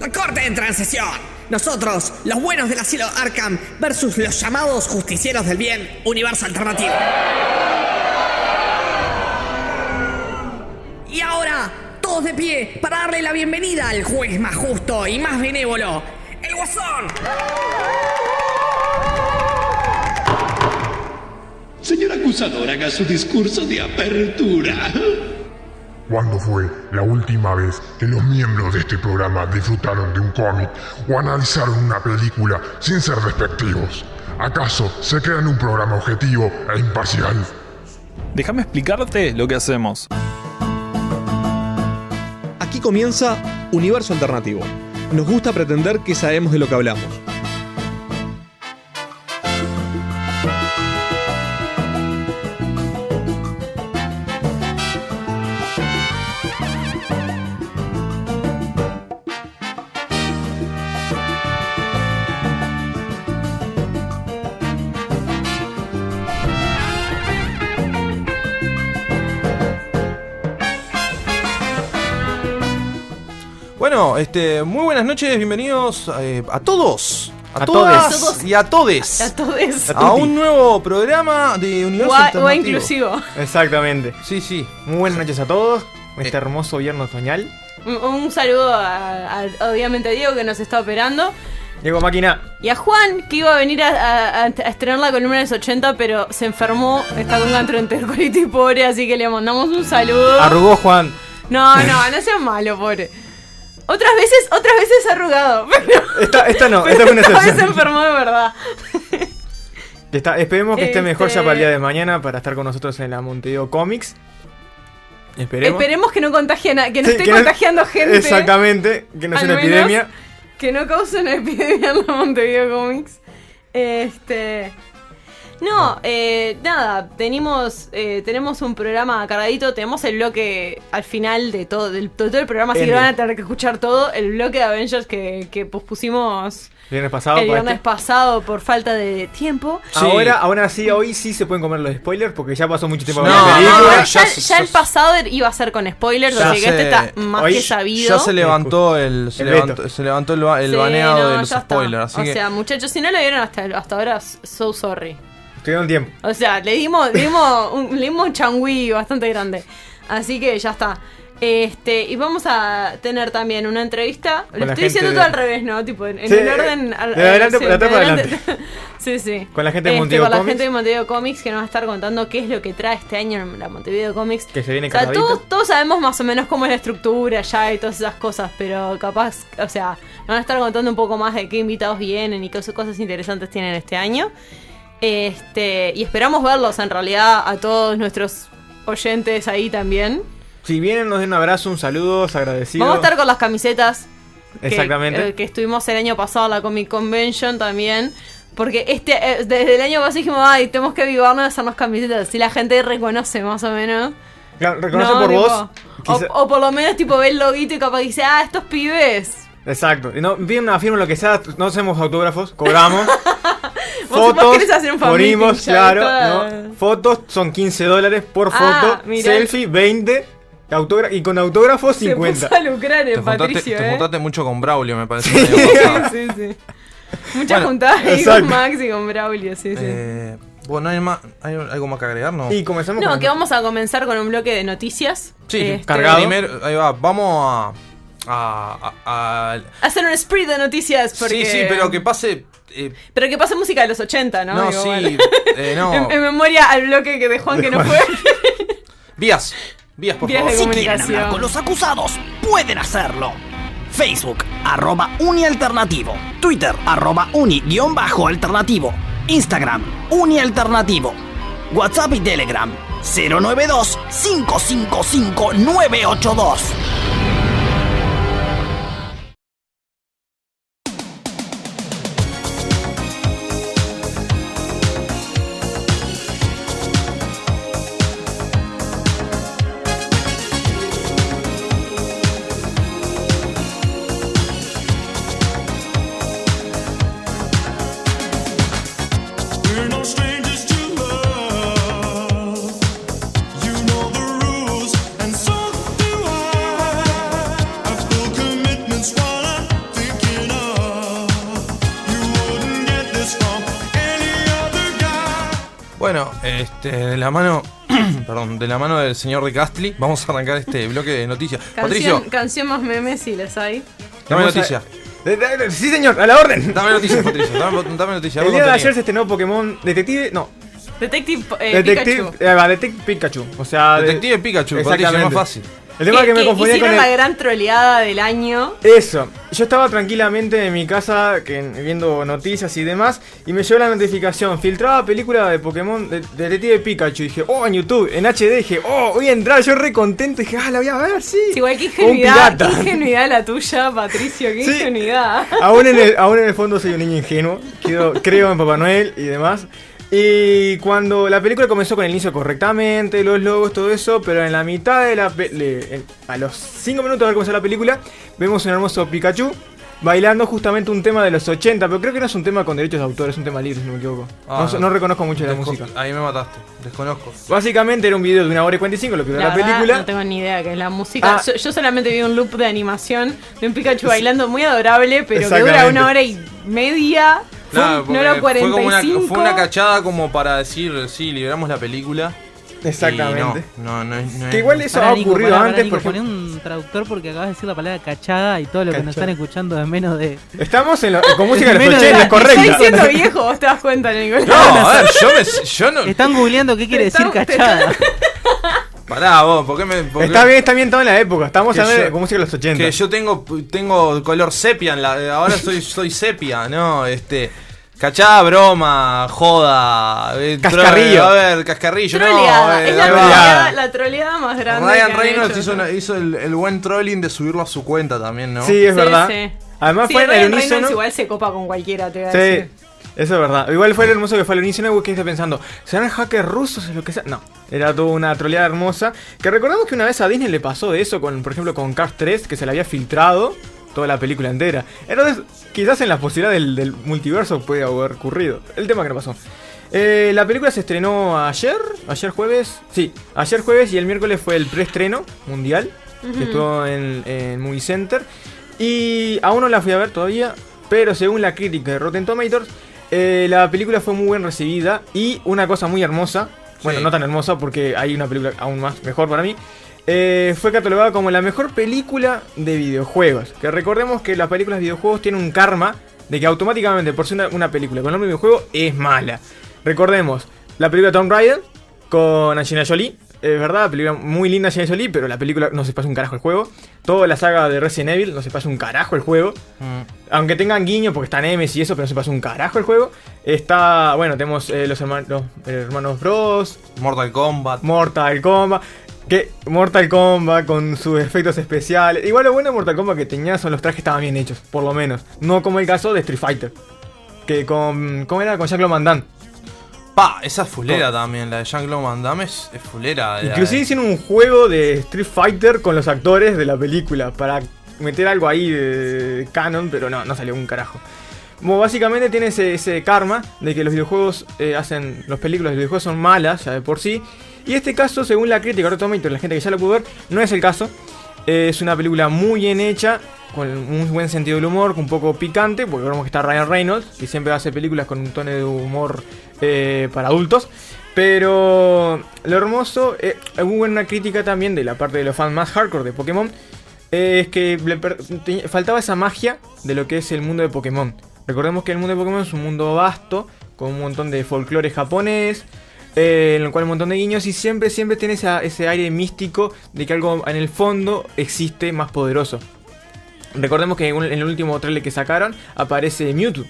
La corte en transición. Nosotros, los buenos del asilo Arkham, versus los llamados justicieros del bien, universo alternativo. Y ahora, todos de pie para darle la bienvenida al juez más justo y más benévolo, el Guasón. Señor acusador, haga su discurso de apertura. ¿Cuándo fue la última vez que los miembros de este programa disfrutaron de un cómic o analizaron una película sin ser despectivos? ¿Acaso se crean un programa objetivo e imparcial? Déjame explicarte lo que hacemos. Aquí comienza Universo Alternativo. Nos gusta pretender que sabemos de lo que hablamos. Este, muy buenas noches, bienvenidos eh, a todos. A, A todas todes. y a todes. A todos. A un nuevo programa de Universo O, o inclusivo. Exactamente. Sí, sí. Muy buenas noches a todos. Este hermoso viernes otoñal. Un, un saludo a, a- obviamente a Diego que nos está operando. Llegó máquina. Y a Juan que iba a venir a, a- a estrenar la columna de los 80 pero se enfermó, está con gastroenterolitis pobre, así que le mandamos un saludo. Arrugó Juan. No, no, no seas malo, pobre. Otras veces, otras veces arrugado, pero, Esta, esta no, esta fue una esta vez excepción. enfermó de verdad. Está- esperemos que esté mejor ya Este- para el día de mañana para estar con nosotros en la Montevideo Comics. Esperemos. Esperemos que no contagie na- que no Sí, esté que no- contagiando gente. Exactamente, que no sea una epidemia. Que no cause una epidemia en la Montevideo Comics. Este. No, eh, nada, tenemos, eh, tenemos un programa cargadito, tenemos el bloque al final de todo, del, de todo el programa, así que van a tener que escuchar todo, el bloque de Avengers que, que pospusimos Viernes pasado. el viernes este. pasado por falta de tiempo. Ahora, ahora sí, hoy sí se pueden comer los spoilers porque ya pasó mucho tiempo No, con la no, película. ya, ya- ya el pasado iba a ser con spoilers, Ya así que este se- está más hoy que sabido. Ya se levantó el, se El levantó, se levantó el, ba- el Sí, baneado no, de los spoilers, así o que sea, muchachos, si no lo vieron hasta, hasta ahora, so sorry. Tuvieron tiempo. O sea, le dimos, le dimos un, le dimos un changüí bastante grande. Así que ya está. Este, y vamos a tener también una entrevista. Con Lo estoy diciendo de- todo al revés, ¿no? Tipo, en, el orden. al- de adelante sí, de para adelante. sí, sí. Con la gente de Este, Montevideo Con la Comics. gente de Montevideo Comics que nos va a estar contando qué es lo que trae este año en la Montevideo Comics. Que se viene O sea, todos, todos sabemos más o menos cómo es la estructura ya y todas esas cosas, pero capaz, o sea, nos van a estar contando un poco más de qué invitados vienen y qué cosas interesantes tienen este año. Este, y esperamos verlos en realidad a todos nuestros oyentes ahí también. Si vienen, nos den un abrazo, un saludo, agradecido. Vamos a estar con las camisetas que- Exactamente. eh, que, estuvimos el año pasado en la Comic Convention también. Porque este eh, desde el año pasado dijimos, ay, tenemos que avivarnos de hacernos camisetas. Si la gente reconoce más o menos. Claro, reconoce No, por tipo, vos. O, quizá- o por lo menos tipo ve el loguito y capaz dice, ah, estos pibes. Exacto. Y no, piden una firma, lo que sea, no hacemos autógrafos, cobramos. Vos- vos querés hacer un morimos, claro. toda- ¿no? Fotos son 15 dólares por Ah, foto. mirá. Selfie, 20. autógra- y con autógrafos, Se 50. puso a lucrar te el juntaste, Patricio, te eh. juntaste mucho con Braulio, me parece. pasado. sí, sí. Muchas Bueno, juntadas ahí exacto. con Max y con Braulio, sí, sí. Eh, bueno, ¿hay, más, ¿hay algo más que agregar? No. Y comenzamos No, con que vamos a comenzar con un bloque de noticias. Sí, Este, cargado. Primero, ahí va, vamos a. a, a- a- Hacer un spree de noticias porque... Sí, sí, pero que pase. Eh, Pero que pasa música de los 80, ¿no? No, Digo, sí. Bueno. Eh, no. En, en, memoria al bloque que de Juan que no fue. Vías. Vías, por Vías favor. De. Si quieren hablar con los acusados, pueden hacerlo. Facebook, arroba unialternativo. Twitter, arroba uni-alternativo. Instagram, unialternativo. WhatsApp y Telegram, 092 555 982. Este, de la mano, perdón, de la mano del señor de Castli, vamos a arrancar este bloque de noticias. Canción, Patricio, canción más memes si les hay. dame Vamos a- noticias. Eh, Sí, señor, a la orden. Dame noticias, Patricio. Dame, dame noticias. El día de ayer se estrenó Pokémon Detective. No, Detective eh, Detective, Pikachu. eh, va, Detective Pikachu. O sea, de- Detective Pikachu, Patricio, Exactamente. más fácil. El tema es que me confundí con el. la gran troleada del año. Eso, yo estaba tranquilamente en mi casa que, viendo noticias y demás y me llegó la notificación, filtraba película de Pokémon de, de Detective Pikachu y dije, oh, en YouTube, en HD, dije, oh, voy a entrar, yo re contento, dije, ah, la voy a ver, sí. Sí, igual que ingenuidad, qué ingenuidad la tuya, Patricio, qué Sí. ingenuidad. aún, en el, aún en el fondo soy un niño ingenuo, creo en Papá Noel y demás. Y cuando la película comenzó con el inicio correctamente, los logos, todo eso, pero en la mitad de la... le- en- a los 5 minutos de haber comenzado la película, vemos un hermoso Pikachu bailando justamente un tema de los 80, pero creo que no es un tema con derechos de autor, es un tema libre, si no me equivoco. Ah, no, no reconozco mucho la música. Ahí me mataste, desconozco. Básicamente era un video de una hora y 45, lo que dura La la, verdad, película. no tengo ni idea de qué es la música. Ah. Yo, yo solamente vi un loop de animación de un Pikachu bailando muy adorable, pero que dura una hora y media. Fue un- porque no era fue como una, 45. fue una cachada como para decir, sí, liberamos la película. Exactamente. No, no, no, Que igual eso ha Nico, ocurrido pará, antes, Nico, por poné un traductor porque acabas de decir la palabra cachada y todo lo que nos Cachada. están escuchando es menos de. Estamos en lo- con música de los Menos de 80, es la- Estoy siendo viejo, vos te das cuenta, Nicolás. No, a ver, yo, me, yo no. Están googleando qué quiere decir Estamos- cachada. Pará, vos, ¿por qué me.? por qué- Está bien, está bien todo en la época. Estamos Que hablando yo- de con música de los 80. Que yo tengo, tengo color sepia, en la, ahora soy, soy sepia, ¿no? Este. Cachada, broma, joda. eh, Cascarrillo. A ver, cascarrillo, Troleada, no. eh, es la troleada, la troleada más grande. Ryan Reynolds hecho. hizo, una- hizo el, el buen trolling de subirlo a su cuenta también, ¿no? Sí, es Sí, verdad. sí. Además Sí, fue en Ryan el Reynolds unísono. igual se copa con cualquiera, te voy a Sí, decir. Eso es verdad. Igual fue el hermoso que fue al unísono que esté pensando, ¿serán hackers rusos o lo que sea? No, era toda una troleada hermosa. Que recordamos que una vez a Disney le pasó eso, con, por ejemplo, con Cars 3, que se le había filtrado toda la película entera. Entonces, quizás en la posibilidad del, del multiverso puede haber ocurrido. El tema que no pasó. Eh, la película se estrenó ayer, ayer jueves, sí, ayer jueves y el miércoles fue el preestreno mundial, que estuvo en, en Movie Center. Y aún no la fui a ver todavía, pero según la crítica de Rotten Tomatoes, eh, la película fue muy bien recibida y una cosa muy hermosa, bueno, Sí. no tan hermosa porque hay una película aún más mejor para mí, eh, fue catalogada como la mejor película de videojuegos. Que recordemos que las películas de videojuegos tienen un karma de que automáticamente por ser una, una película con nombre de videojuego es mala. Recordemos la película Tomb Raider con Angelina Jolie. Es verdad, película muy linda Angelina Jolie, pero la película no se pasa un carajo el juego. Toda la saga de Resident Evil no se pasa un carajo el juego. Mm. Aunque tengan guiño porque está Nemesis y eso, pero no se pasa un carajo el juego. Está, bueno, tenemos eh, los, hermanos, los hermanos Bros, Mortal Kombat. Mortal Kombat. Que Mortal Kombat con sus efectos especiales. Igual lo bueno de Mortal Kombat que tenía son los trajes que estaban bien hechos, por lo menos. No como el caso de Street Fighter. Que con. ¿Cómo era? Con Jean-Claude Van Damme. Pa, esa es fulera también, la de Jean-Claude Van Damme es, es fulera. Inclusive hicieron un juego de Street Fighter con los actores de la película. Para meter algo ahí de canon, pero no, no salió un carajo. Como básicamente tiene ese, ese karma de que los videojuegos eh, hacen. Los películas de videojuegos son malas ya de por sí. Y este caso, según la crítica de la gente que ya lo pudo ver, no es el caso. Es una película muy bien hecha, con un buen sentido del humor, un poco picante, porque vemos que está Ryan Reynolds, que siempre hace películas con un tono de humor eh, para adultos. Pero lo hermoso, eh, hubo una crítica también de la parte de los fans más hardcore de Pokémon, es que faltaba esa magia de lo que es el mundo de Pokémon. Recordemos que el mundo de Pokémon es un mundo vasto, con un montón de folclore japonés, eh, en el cual hay un montón de guiños y siempre, siempre tiene esa- ese aire místico de que algo en el fondo existe más poderoso. Recordemos que en el último trailer que sacaron aparece Mewtwo.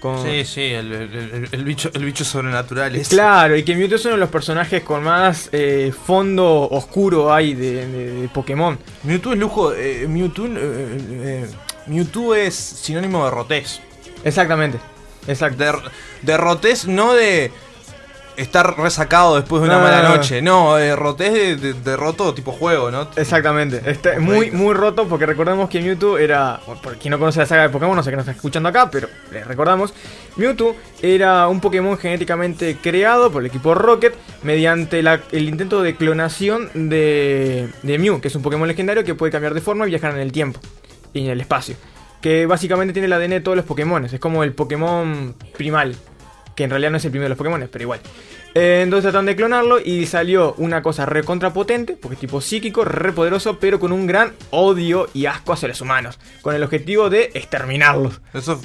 Con- Sí, sí, el, el- el- el bicho, el bicho sobrenatural. ese. Claro, y que Mewtwo es uno de los personajes con más eh, fondo oscuro hay de, de- de Pokémon. Mewtwo es lujo. eh, Mewtwo, eh, Mewtwo es sinónimo de rotés. Exactamente. Exacto. De, de rotés, no de estar resacado después de una No, mala no, no. noche. No, rotés de, de- de roto tipo juego, ¿no? Exactamente, está muy, muy roto porque recordemos que Mewtwo era, por quien no conoce la saga de Pokémon, no sé qué nos está escuchando acá, pero les recordamos, Mewtwo era un Pokémon genéticamente creado por el equipo Rocket mediante la- el intento de clonación de, de Mew, que es un Pokémon legendario que puede cambiar de forma y viajar en el tiempo y en el espacio. Que básicamente tiene el ADN de todos los Pokémon, es como el Pokémon primal, que en realidad no es el primero de los Pokémon, pero igual. Eh, entonces trataron de clonarlo y salió una cosa recontra potente, porque es tipo psíquico, re poderoso, pero con un gran odio y asco hacia los humanos, con el objetivo de exterminarlos. Eso,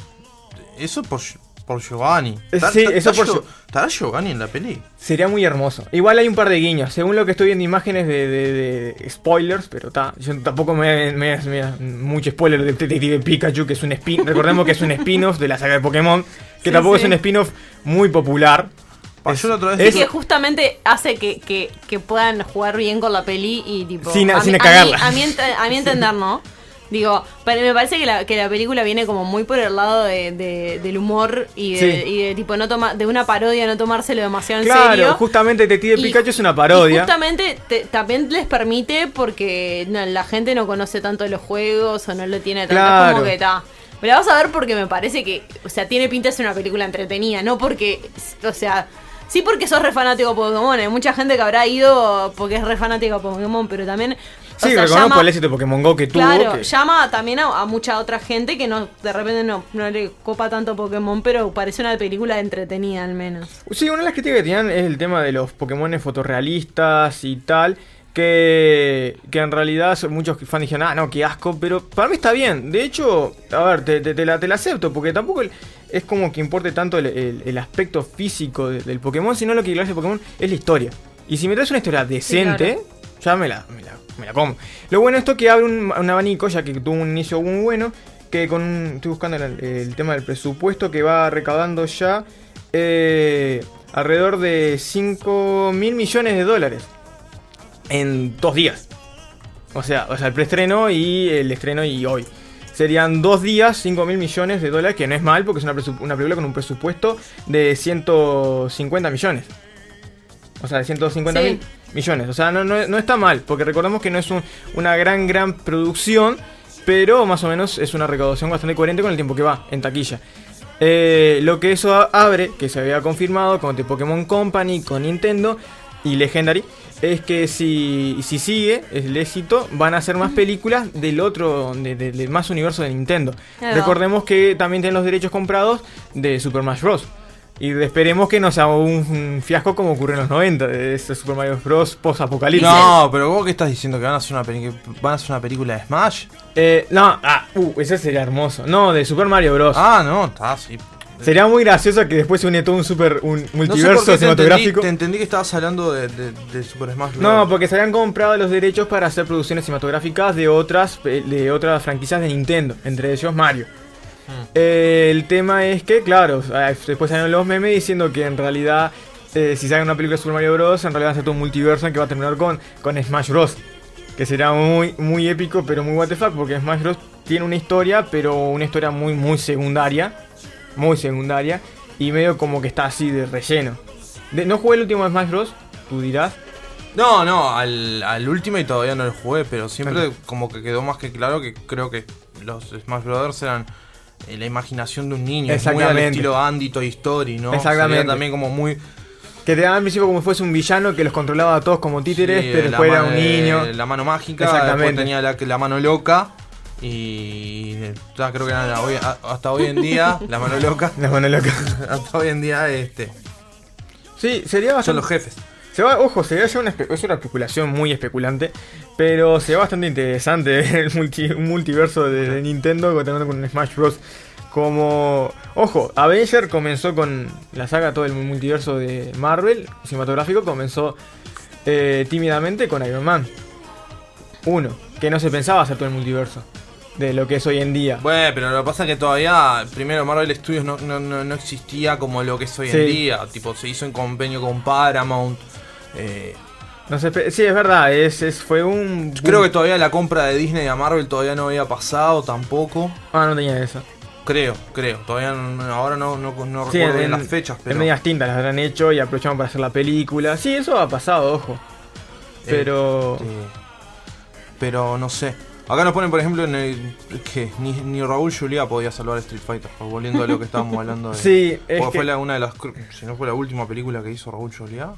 eso por, por Giovanni. Eh, ¿Está- sí, está- eso está por ¿Estará Giovanni en la peli? Sería muy hermoso. Igual hay un par de guiños, según lo que estoy viendo imágenes de, de- de spoilers, pero ta, yo tampoco me, me, me- mucho spoiler de Detective Pikachu, que es un spin, recordemos que es un spin-off de la saga de Pokémon, que Sí, tampoco sí. es un spin-off muy popular. Es- yo la otra vez es- que justamente hace que, que, que puedan jugar bien con la peli y tipo. Sin- a, sin a, cagarla. mí, a, mí a mí entender, ¿no? Digo, pero me parece que la, que la película viene como muy por el lado de, de- del humor y de, Sí. y de tipo no toma, de una parodia, no tomárselo demasiado en Claro, serio. justamente Detective Pikachu es una Y parodia. justamente te- también les permite porque no, la gente no conoce tanto los juegos o no lo tiene tanto. Claro. como que está. Me la vas a ver porque me parece que, o sea, tiene pinta de ser una película entretenida, no porque, o sea, sí porque sos re fanático de Pokémon. Hay mucha gente que habrá ido porque es re fanático de Pokémon, pero también. O Sí, sea, reconozco llama- el éxito de Pokémon Go que tuvo. Claro, que- llama también a, a mucha otra gente que no de repente no, no le copa tanto Pokémon, pero parece una película entretenida al menos. Sí, una de las críticas que tenían es el tema de los Pokémon fotorrealistas y tal. Que, que en realidad muchos fans dijeron, ah, no, qué asco, pero para mí está bien. De hecho, a ver, te, te- te la, te la acepto, porque tampoco el- es como que importe tanto el, el- el aspecto físico de- del Pokémon, sino lo que hace Pokémon es la historia. Y si me traes una historia decente, ya me la, me, la, me la. Lo bueno esto es que abre un, abanico, ya que tuvo un inicio muy bueno, que con estoy buscando el, tema del presupuesto que va recaudando ya eh, alrededor de 5 mil millones de dólares en dos días. O sea, o sea, el preestreno y el estreno y hoy. Serían dos días, 5 mil millones de dólares, que no es mal porque es una, una película con un presupuesto de 150 millones. O sea, de 150 Sí. mil millones. O sea, no, no, no está mal, porque recordemos que no es un- una gran, gran producción, pero más o menos es una recaudación bastante coherente con el tiempo que va en taquilla. Eh, lo que eso abre, que se había confirmado con The Pokémon Company, con Nintendo y Legendary, es que si, si sigue el éxito, van a hacer más películas del otro, de- de- del más universo de Nintendo. Claro. Recordemos que también tienen los derechos comprados de Super Smash Bros. Y esperemos que no sea un, un fiasco como ocurrió en los 90, de ese Super Mario Bros. post-apocalipsis. No, pero vos qué estás diciendo que van a hacer una, peli- van a hacer una película de Smash? Eh, no, ah, uh, ese sería hermoso. No, de Super Mario Bros. Ah, no, está así. Sería muy gracioso que después se une todo un super un No sé multiverso te entendí, cinematográfico. te entendí que estabas hablando de, de- de Super Smash Bros. No, porque se habían comprado los derechos para hacer producciones cinematográficas de otras de otras franquicias de Nintendo, entre ellos Mario. Eh, el tema es que, claro, después salieron los memes diciendo que en realidad, eh, si sale una película de Super Mario Bros., en realidad va a ser todo un multiverso en que va a terminar con, con Smash Bros. Que será muy, muy épico, pero muy what the fuck, porque Smash Bros. tiene una historia, pero una historia muy, muy secundaria. Muy secundaria. Y medio como que está así de relleno. De- no jugué el último Smash Bros., tú dirás. No, no, al, al Ultimate todavía no lo jugué, pero siempre como que quedó más que claro que creo que los Smash Brothers eran la imaginación de un niño. Es muy al Exactamente. estilo Andy Toy Story, ¿no? Exactamente. Sería también como muy... Que te daban al principio como si fuese un villano que los controlaba a todos como títeres, sí, pero después era un eh, niño. La mano mágica, Exactamente. después tenía la, la mano loca. Y eh, ya creo que era la- hoy- hasta hoy en día, la mano loca. La mano loca. hasta hoy en día, este. Sí, sería bastante. Son los jefes. Se va, ojo, sería ya una, es una especulación muy especulante, pero sería bastante interesante el multi- un multiverso de, de Nintendo contando con Smash Bros. Como, ojo, Avenger comenzó con la saga, todo el multiverso de Marvel cinematográfico comenzó eh, tímidamente con Iron Man 1, que no se pensaba hacer todo el multiverso de lo que es hoy en día. Bueno, pero lo que pasa es que todavía, primero Marvel Studios no, no, no, no existía como lo que es hoy Sí. en día. Tipo, se hizo en convenio con Paramount. Eh, No espe- sí, es verdad, es, es- fue un... creo que todavía la compra de Disney a Marvel todavía no había pasado tampoco. Ah, no tenía eso. Creo, creo. Todavía no- ahora no, no, no Sí, recuerdo en, bien las fechas, pero. en medias tintas las habrán hecho y aprovecharon para hacer la película. Sí, eso ha pasado, ojo. Pero... Este, pero no sé. Acá nos ponen, por ejemplo, en el, que ni, ni Raúl Julia podía salvar Street Fighter. Volviendo a lo que estábamos hablando de. Sí, es Porque que- fue la- una de las. Si no fue la última película que hizo Raúl Julia,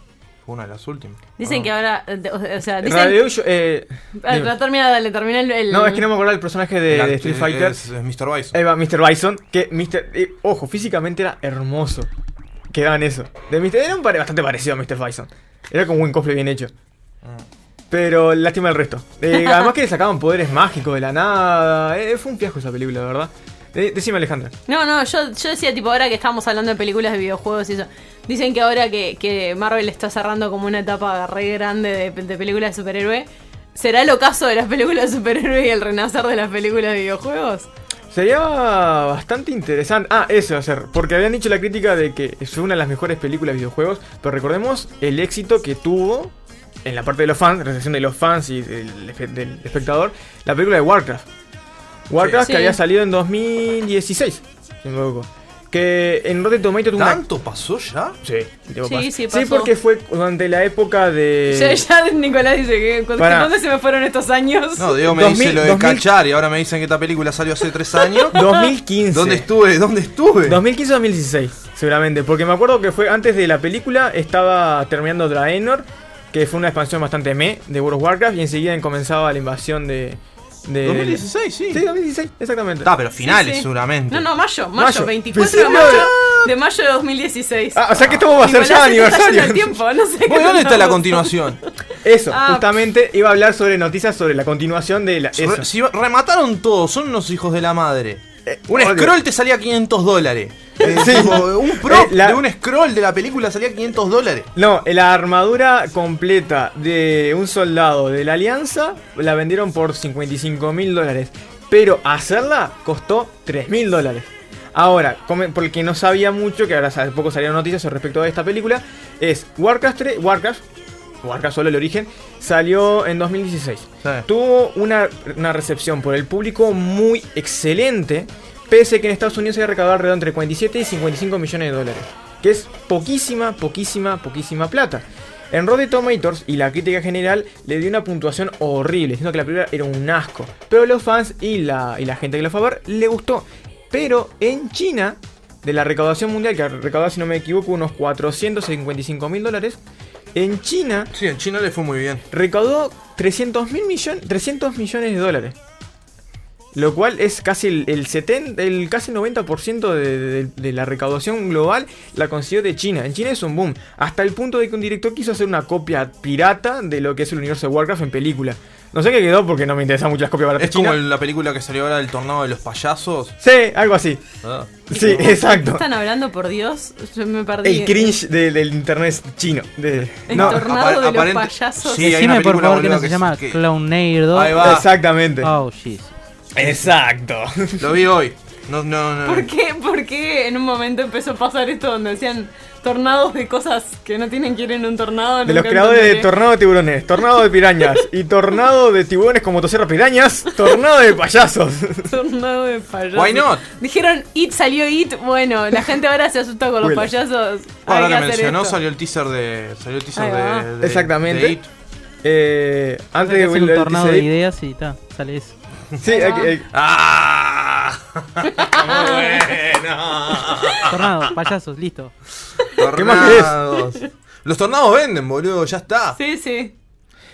fue una de las últimas. Dicen Ah. que ahora. eh, O sea, dicen. Radio Show- eh, Ah, termina, dale, termina el. el- no, es que no me acuerdo el personaje de, Street eh, Fighter. Es, es Mr. Bison. Va, Mr. Bison. Que Mr. eh, ojo, físicamente era hermoso. quedaba en eso. De Mr. Era un pare- bastante parecido a Mr. Bison. Era como un cosplay bien hecho. Pero lástima el resto. Eh, además que le sacaban poderes mágicos de la nada. Eh, fue un fiasco esa película, la verdad. Decime, Alejandra. No, no, yo, yo decía, tipo, ahora que estamos hablando de películas de videojuegos y eso. Dicen que ahora que, que Marvel está cerrando como una etapa re grande de, de películas de superhéroe, ¿será el ocaso de las películas de superhéroe y el renacer de las películas de videojuegos? Sería bastante interesante. Ah, eso, hacer. Porque habían dicho la crítica de que fue una de las mejores películas de videojuegos. Pero recordemos el éxito que tuvo en la parte de los fans, recepción de los fans y del espectador, la película de Warcraft. Warcraft Sí. que había salido en 2016, si me equivoco. Que en Rotten Tomatoes tuvo una. ¿Tanto pasó ya? Sí, Sí, sí, Sí, porque fue durante la época de. Ya, ya Nicolás dice que ¿cu- Pará. ¿dónde se me fueron estos años? No, Diego me 2000, dice lo de 2000. cachar y ahora me dicen que esta película salió hace tres años. 2015. ¿Dónde estuve? ¿Dónde estuve? 2015-2016, seguramente. Porque me acuerdo que fue antes de la película, estaba terminando Draenor, que fue una expansión bastante me de World of Warcraft, y enseguida comenzaba la invasión de. De 2016, sí. Sí, 2016, exactamente. Está, pero finales Sí, sí. seguramente. No, no, mayo, mayo, Mayo. 24 de mayo, de- mayo de 2016. Ah, o sea que esto va a ser ya está aniversario. el tiempo, no sé qué Bueno, ¿Dónde está la continuación? Eso, Ah. justamente iba a hablar sobre noticias sobre la continuación de la. Eso. Si remataron todos, son unos hijos de la madre. Un odio. scroll te salía 500 dólares. Eh, Sí. tipo, un prop Eh, la- de un scroll de la película salía 500 dólares. No, la armadura completa de un soldado de la Alianza la vendieron por 55 mil dólares. Pero hacerla costó 3 mil dólares. Ahora, porque no sabía mucho, que ahora hace poco salieron noticias respecto a esta película, es Warcraft 3, Warcraft, Warcraft solo el origen, salió en 2016. Sí. Tuvo una, una recepción por el público muy excelente, pese que en Estados Unidos se había recaudado alrededor entre 47 y 55 millones de dólares, que es poquísima, poquísima, poquísima plata. En Rotten Tomatoes y la crítica general le dio una puntuación horrible, diciendo que la película era un asco. Pero los fans y la, y la gente que lo fue a ver le gustó. Pero en China, de la recaudación mundial, que recaudó, si no me equivoco, unos 455 mil dólares, en China Sí, en China le fue muy bien. recaudó 300 mil millones, 300 millones de dólares. Lo cual es casi el, el 70, el casi 90% de, de- de la recaudación global la consiguió de China. En China es un boom. Hasta el punto de que un director quiso hacer una copia pirata de lo que es el universo de Warcraft en película. No sé qué quedó porque no me interesan mucho las copias baratas Es como chinas. la película que salió ahora del tornado de los payasos. Sí, algo así. Ah. Sí, exacto. ¿Están hablando, por Dios? Yo me perdí. El cringe de- del internet chino. De, El no, tornado de los payasos. Sí, hay una Decime por favor que no boludo, se que- llama que- Clownado. Ahí va. exactamente. Oh, shit. Exacto. Lo vi hoy. No, no, no. ¿Por qué? ¿Por qué en un momento empezó a pasar esto donde decían tornados de cosas que no tienen que ir en un tornado? De los creadores de. Tornado de Tiburones, Tornado de Pirañas y Tornado de Tiburones con motosierra pirañas, Tornado de Payasos. Tornado de payasos. Why not? Dijeron It, salió It. Bueno, la gente ahora se asusta con los Huela. payasos. Ahora Hay que mencionó, esto. salió el teaser de. Salió el teaser de, de- Exactamente. de It. Eh, antes de un el tornado de ideas y ta, sale eso. Sí, que- hay- ¡Ah! Muy bueno. Tornado, payasos, listo. ¿Qué más querés? Tornados. Los tornados venden, boludo, ya está. Sí, sí.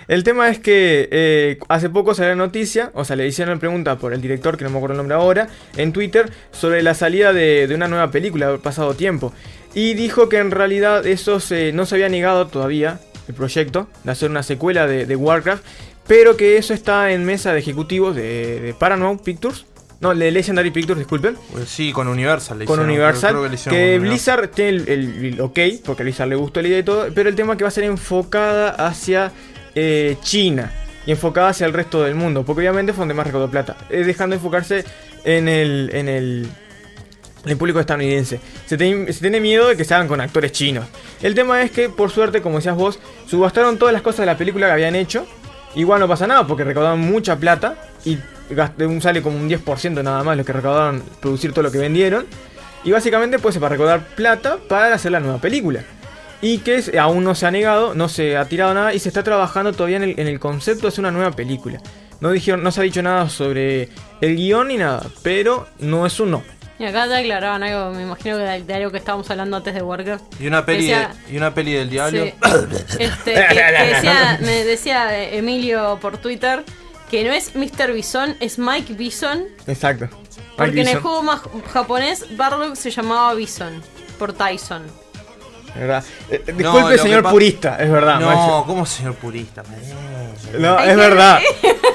El tema es que eh, hace poco salió la noticia, o sea, le hicieron pregunta por el director, que no me acuerdo el nombre ahora, en Twitter, sobre la salida de, de una nueva película, haber pasado tiempo. Y dijo que en realidad eso se- no se había negado todavía, el proyecto, de hacer una secuela de, de Warcraft, pero que eso está en mesa de ejecutivos de, de Paramount Pictures. No, de Legendary Pictures, disculpen. Pues sí, con Universal le con hicieron, Universal. creo- creo que Universal. Blizzard tiene el, el- el ok, porque a Blizzard le gustó la idea y todo, pero el tema que va a ser enfocada hacia eh, China y enfocada hacia el resto del mundo, porque obviamente fue donde más recaudó plata, eh, dejando de enfocarse en el, en el, en el público estadounidense. Se, tiene- se tiene miedo de que se hagan con actores chinos. El tema es que, por suerte, como decías vos, subastaron todas las cosas de la película que habían hecho. Igual no pasa nada porque recaudaron mucha plata y sale como un 10% nada más lo que recaudaron producir todo lo que vendieron. Y básicamente pues es para recaudar plata para hacer la nueva película. Y que aún no se ha negado, no se ha tirado nada y se está trabajando todavía en el, en el concepto de hacer una nueva película. No, dijeron, no se ha dicho nada sobre el guion ni nada, pero no es un no. Y acá te aclaraban algo, me imagino que de, de algo que estábamos hablando antes de Warcraft. Y una peli, Decía- de- y una peli del diablo. Sí. Este, que- que decía, me decía eh, Emilio por Twitter que no es Mr. Bison, es Mike Bison. Exacto. Porque Mike en el juego más japonés, Bardock se llamaba Bison, por Tyson. Verdad. Eh, eh, No, disculpe, señor purista, es verdad. No. ¿cómo señor purista? No, es verdad.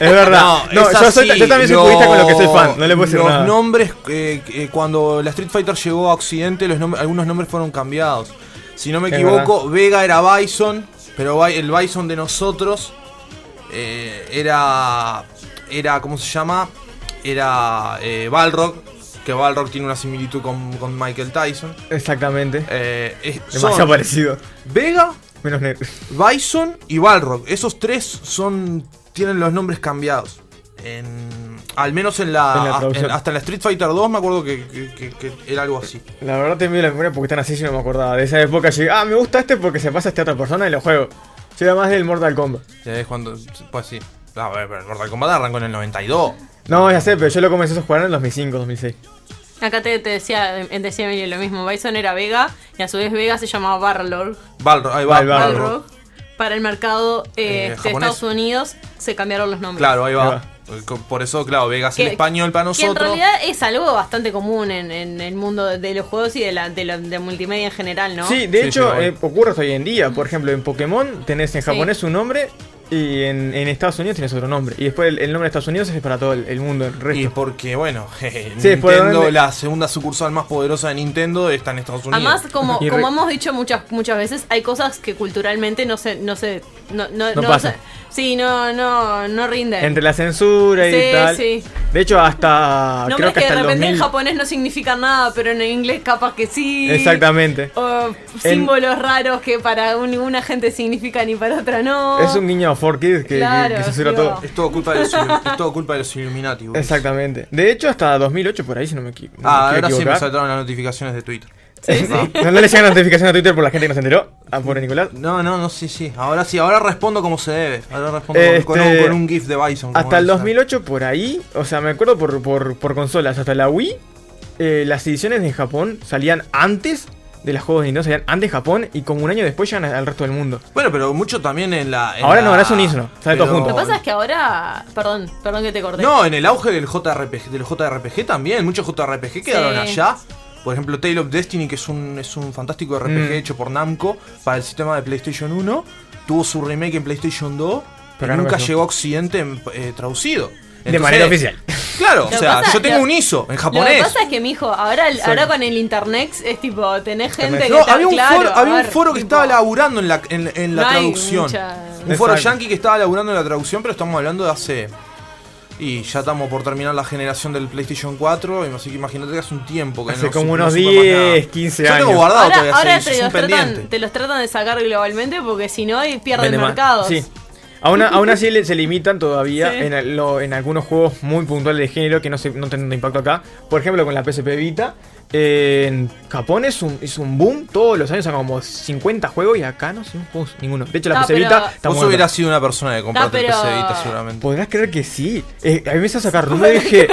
Es verdad. No, es yo, soy- así. yo también soy purista con lo que soy fan. No le puedo decir Los nada. nombres, eh, eh, cuando la Street Fighter llegó a Occidente, los nombres- algunos nombres fueron cambiados. Si no me equivoco, Vega era Bison, pero el Bison de nosotros eh, era. Era, ¿cómo se llama? Era eh, Balrog, que Balrog tiene una similitud con, con Michael Tyson. Exactamente. Eh, es- Demasiado son parecido. Vega, Menos negro. Bison y Balrog. Esos tres son tienen los nombres cambiados. En, al menos en la, En la traducción. en- hasta en la Street Fighter 2 me acuerdo que, que- que- que era algo así. La verdad te envío la memoria porque están así si no me acordaba. De esa época llegué, ah, me gusta este porque se pasa a esta otra persona y lo juego. Yo era más del Mortal Kombat. Ya es cuando pues sí. Ver, pero el Mortal Kombat arrancó en el 92. No, ya sé, pero yo lo comencé a jugar en el 2005, 2006. Acá te, te decía, te decía Emilio lo mismo. Bison era Vega y a su vez Vega se llamaba Barlord. Balrog, ahí va. Balrog. Balrog. Para el mercado eh, Eh, de. Estados Unidos se cambiaron los nombres. Claro, ahí Ahí va. Por eso, claro, Vega es el Que- español para Que en nosotros. realidad es algo bastante común en, en el mundo de, los juegos y de la de, la- de multimedia en general, ¿no? Sí, de Sí, hecho, sí, eh, ocurre hasta hoy en día. Por ejemplo, en Pokémon tenés en Sí. japonés un nombre y en, en Estados Unidos tienes otro nombre. Y después el, el nombre de Estados Unidos es para todo el, el mundo, el Y resto. porque, bueno, Sí, Nintendo, la segunda sucursal más poderosa de Nintendo, está en Estados Unidos. Además, como, como hemos dicho muchas muchas veces, hay cosas que culturalmente no se no se no no, No no pasa. se- sí, no no no rinden. Entre la censura y Sí, tal. sí. De hecho, hasta. creo Nombres que que, hasta de repente 2000. en japonés no significan nada, pero en inglés capaz que sí. Exactamente. O símbolos raros que para un- una gente significan y para otra no. Es un niño for kids que, que- Claro, que censura digo. todo. Es todo culpa de los, es todo culpa de los Illuminati. boludo. Exactamente. De hecho, hasta 2008 por ahí, si no me, equi- no me Ah, ahora sí me saltaron las notificaciones de Twitter. ¿No, no le llegan notificaciones a Twitter por la gente que no se enteró? Ah, pobre Nicolás. No, no, no, sí, sí. Ahora sí, ahora respondo como se debe. Ahora respondo con- Este, con, un, con un GIF de Bison. Hasta el debe ser. 2008 por ahí, o sea, me acuerdo por, por, por consolas, hasta la Wii, eh, las ediciones en Japón salían antes de los juegos de Nintendo, salían antes de Japón y como un año después llegan al resto del mundo. Bueno, pero mucho también en la. en Ahora la- no, ahora es unísono, sale todo pero- junto. Lo que pasa es que ahora. Perdón, perdón que te corté. No, en el auge del JRPG, del JRPG también. Muchos JRPG quedaron Sí. allá. Por ejemplo, Tale of Destiny, que es un, es un fantástico RPG Mm. hecho por Namco para el sistema de PlayStation 1. Tuvo su remake en PlayStation 2. Pero nunca llegó a Occidente eh, traducido. De manera oficial. Claro, Lo o sea, pasa- yo tengo lo- un ISO en Lo que japonés. pasa es que, mijo, ahora, ahora con el internet es tipo, tenés gente que No, te- había un claro, foro, había un foro que tipo, estaba laburando en la, en, en la No traducción. mucha- Un foro Exacto. yankee que estaba laburando en la traducción, pero estamos hablando de hace. Y ya estamos por terminar la generación del PlayStation 4, y así que imagínate que hace un tiempo que Hace no como no unos supe más nada. 10, 15 Yo años. tengo guardado Ahora, todavía ahora seis, te, los tratan, te los tratan de sacar globalmente porque si no pierden Vende más. mercados. Sí. Aún, aún así le- se limitan todavía Sí. en, el- lo- en algunos juegos muy puntuales de género que no, se, no tienen impacto acá. Por ejemplo, con la PSP Vita. eh, en Japón es un, es un boom. Todos los años sacan como 50 juegos y acá no se juegos ninguno. De hecho, la PC pero- Vita está Vos muerta. hubieras sido una persona que compraste pero- el PC Vita seguramente. Podrás creer que sí. Eh, a mí me hizo sacar rumbo y dije.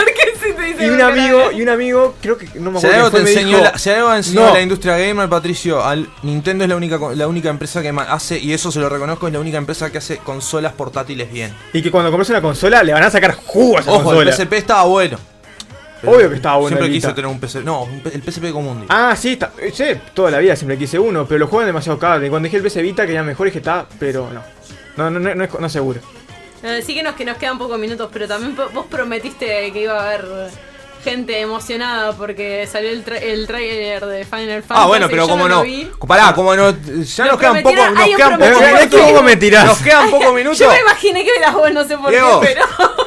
¿Por qué sí te dice Y un amigo, y un amigo, creo que no me Si acuerdo. algo, te fue, enseñó dijo, la, si algo enseñó "No". la industria gamer, Patricio, al Nintendo es la única, la única empresa que hace, y eso se lo reconozco, es la única empresa que hace consolas portátiles bien. Y que cuando compres una consola le van a sacar jugo a esa Ojo, consola. el PSP estaba bueno. Obvio que estaba bueno Siempre quise tener un PSP. No, el PSP Común. Ah, sí, está, sí, toda la vida siempre quise uno, pero los juegos demasiado caros. Y cuando dejé el PS Vita quería mejor y que está, pero no. No, no, no, no, es- no es seguro. Eh, sí que nos, que nos quedan pocos minutos, pero también vos prometiste que iba a haber gente emocionada porque salió el, tra- el trailer de Final Fantasy. Ah, bueno, pero como no. Pará, como no. Ya Me nos quedan pocos nos quedan pocos. Eh, ¿Cómo me tirás? Nos quedan pocos minutos. Yo me imaginé que eras vos, no sé por Diego, qué, pero.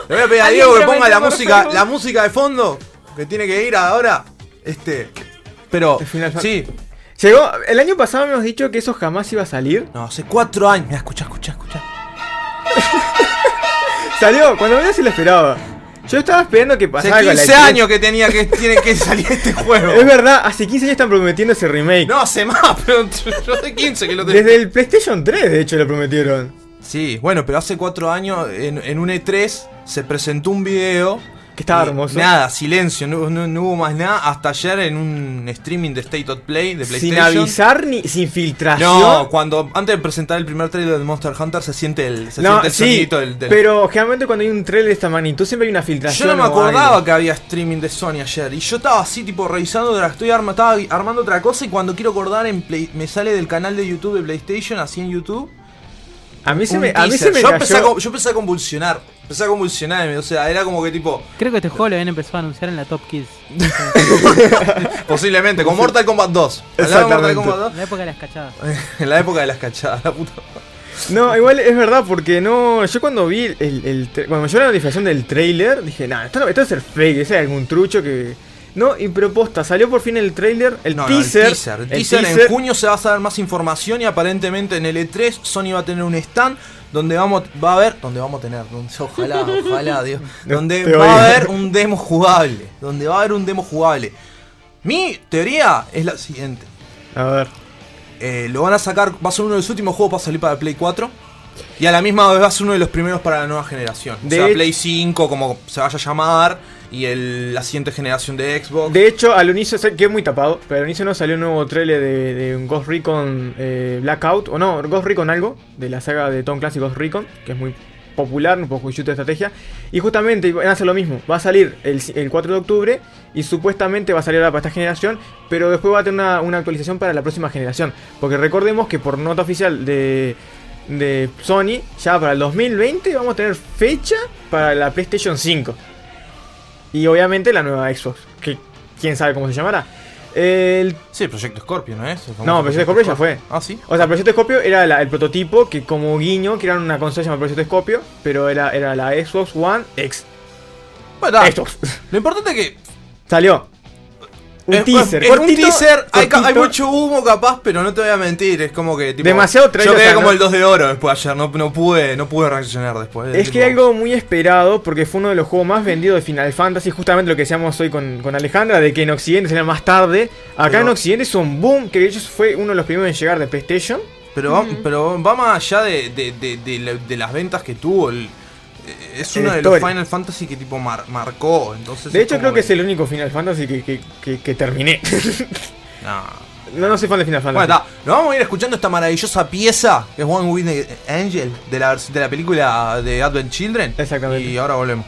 Le voy a pedir a Diego que ponga la música, Facebook. la música de fondo que tiene que ir ahora. Este. Pero, El Final sí. Llegó, el año pasado habíamos dicho que eso jamás iba a salir. No, hace cuatro años. Mira, escucha, escucha, escucha. Salió, cuando menos se lo esperaba. Yo estaba esperando que Hace pasara con la 15 E3. años que tenía que tiene que salir este juego. Es verdad, hace 15 años están prometiendo ese remake. No, hace más, pero yo hace 15 que lo tengo. Desde el PlayStation 3, de hecho, lo prometieron. Sí, bueno, pero hace cuatro años en, en un E3 se presentó un video Que estaba Eh, hermoso. Nada, silencio, no, no- no hubo más nada. Hasta ayer en un streaming de State of Play de Sin PlayStation. avisar ni sin filtración. No, cuando antes de presentar el primer trailer de Monster Hunter se siente el, se No, siente el sí, sonidito del, del- pero generalmente cuando hay un trailer de esta magnitud siempre hay una Yo filtración. no me acordaba algo. que había streaming de Sony ayer. Y yo estaba así, tipo, revisando, estoy arma, estaba armando otra cosa. Y cuando quiero acordar, en Play- me sale del canal de YouTube de PlayStation, así en YouTube. A mí se me, a mí se me yo, empecé a, yo empecé a convulsionar. Empecé a convulsionar. O sea, era como que tipo. Creo que este juego lo habían empezado a anunciar en la Top Kids. Posiblemente, con Mortal Kombat 2. Hablaba de Mortal Exactamente. Kombat 2. En la época de las cachadas. En la época de las cachadas, la puta. No, igual es verdad, porque no. Yo cuando vi el. cuando me llegó la notificación del trailer, dije, nah, esto, no- esto debe ser fake, ese es algún trucho que. No, y pero posta, salió por fin el trailer, el No, no, teaser. el teaser. El teaser, teaser. en junio se va a saber más información y aparentemente en el E3 Sony va a tener un stand donde vamos va a haber, donde vamos a tener, ojalá, ojalá, Dios, donde te va a haber un demo jugable, donde va a haber un demo jugable. Mi teoría es la siguiente. A ver. Eh, lo van a sacar, va a ser uno de los últimos juegos para salir para Play 4. Y a la misma vez va a ser uno de los primeros para la nueva generación. De o sea, Play 5, como se vaya a llamar, y el- la siguiente generación de Xbox. De hecho, al unísono, sé que es muy tapado, pero al unísono salió un nuevo trailer de, un Ghost Recon eh, Blackout, o no, Ghost Recon algo, de la saga de Tom Clancy Ghost Recon, que es muy popular, un poco de estrategia. Y justamente van a hacer lo mismo, va a salir el, el 4 de octubre y supuestamente va a salir ahora para esta generación, pero después va a tener una, una actualización para la próxima generación. Porque recordemos que por nota oficial de, de Sony, ya para el 2020 vamos a tener fecha para la PlayStation 5. Y obviamente la nueva Xbox, que quién sabe cómo se llamará. El, Sí, Proyecto Scorpio, ¿no es? El no, Proyecto Scorpio ya fue. Ah, sí. O sea, Proyecto Scorpio era la- el prototipo que como guiño, que era una consola llamada Proyecto Scorpio, pero era, era la Xbox One X. Bueno, da, Xbox. Lo importante es que. Salió. Un es- teaser. es un cortito, teaser. Hay, mucho humo, capaz, pero no te voy a mentir. Es como que. Tipo, Demasiado trailer, Yo quedé como no- el 2 de oro después ayer. No, no, pude, no pude reaccionar después. Es Tipo, que algo muy esperado, porque fue uno de los juegos más vendidos de Final Fantasy, justamente lo que decíamos hoy con, con Alejandra, de que en Occidente sería más tarde. Acá Pero- en Occidente es un boom, que de hecho fue uno de los primeros en llegar de PlayStation. Pero, va, pero va más allá de, de, de- de la- de las ventas que tuvo. el- es El uno de los. Final Fantasy que tipo mar- marcó. Entonces De hecho, creo que es el único Final Fantasy que, que, que- que terminé. No. no, no soy fan de Final Fantasy. Bueno, está. Nos vamos a ir escuchando esta maravillosa pieza que es One the Angel de la, de la película de Advent Children. Exactamente. Y ahora volvemos.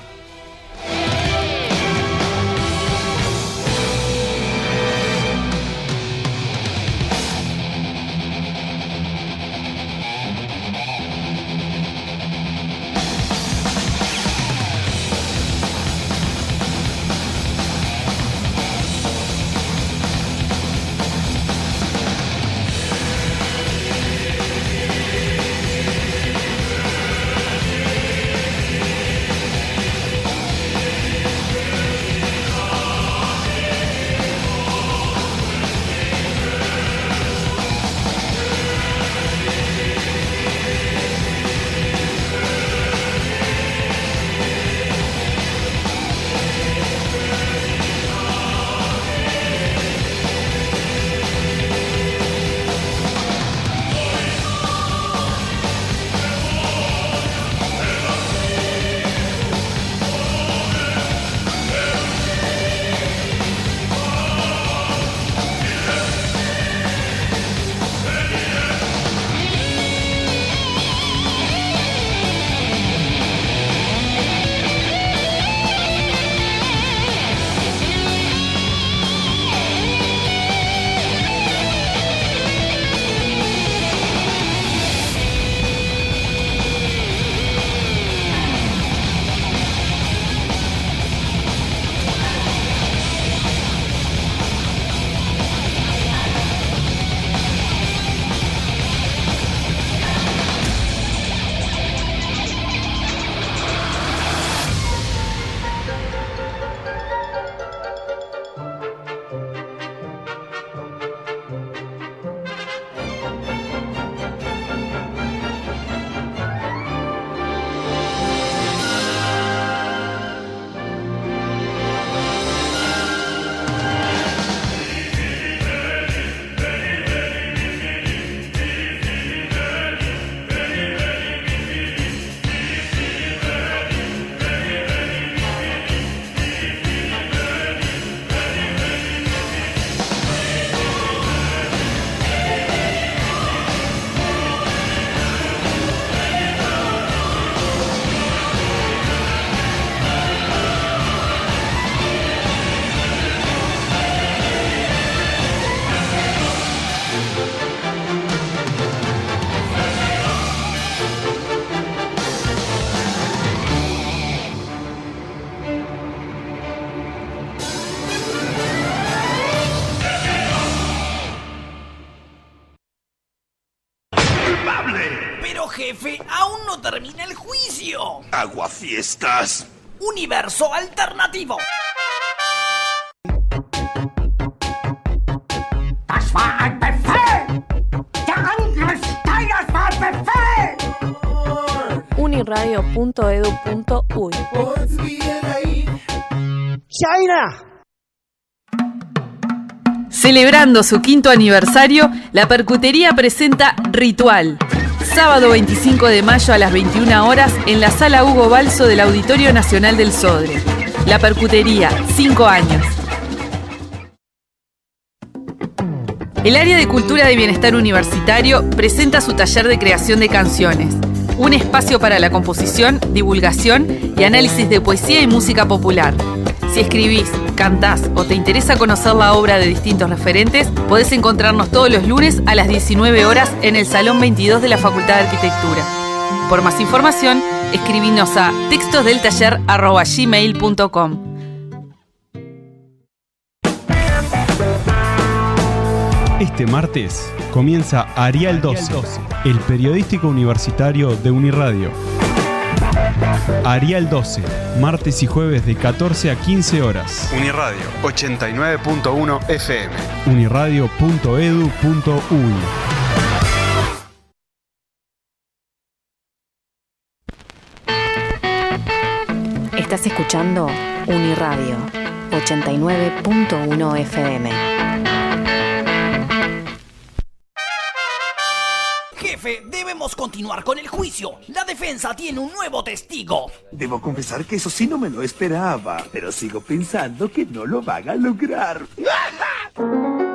Aguafiestas. Universo alternativo. Das war ein Befehl! Der Angriff Steiners war ein Befehl! uniradio.edu.uy ¡China! Celebrando su quinto aniversario, la Percutería presenta Ritual. Sábado 25 de mayo a las 21 horas en la sala Hugo Balso del Auditorio Nacional del Sodre. La Percutería, 5 años. El área de Cultura de Bienestar Universitario presenta su taller de creación de canciones, un espacio para la composición, divulgación y análisis de poesía y música popular. Si escribís, cantás o te interesa conocer la obra de distintos referentes, podés encontrarnos todos los lunes a las 19 horas en el Salón 22 de la Facultad de Arquitectura. Por más información, escribinos a textosdeltaller.gmail.com. Este martes comienza Arial 12, el periodístico universitario de Uniradio. Arial 12, martes y jueves de 14 a 15 horas. Uniradio 89.1 FM. Uniradio.edu.uy Estás escuchando Uniradio 89.1 FM. Debemos continuar con el juicio. La defensa tiene un nuevo testigo. Debo confesar que eso sí no me lo esperaba, pero sigo pensando que no lo van a lograr.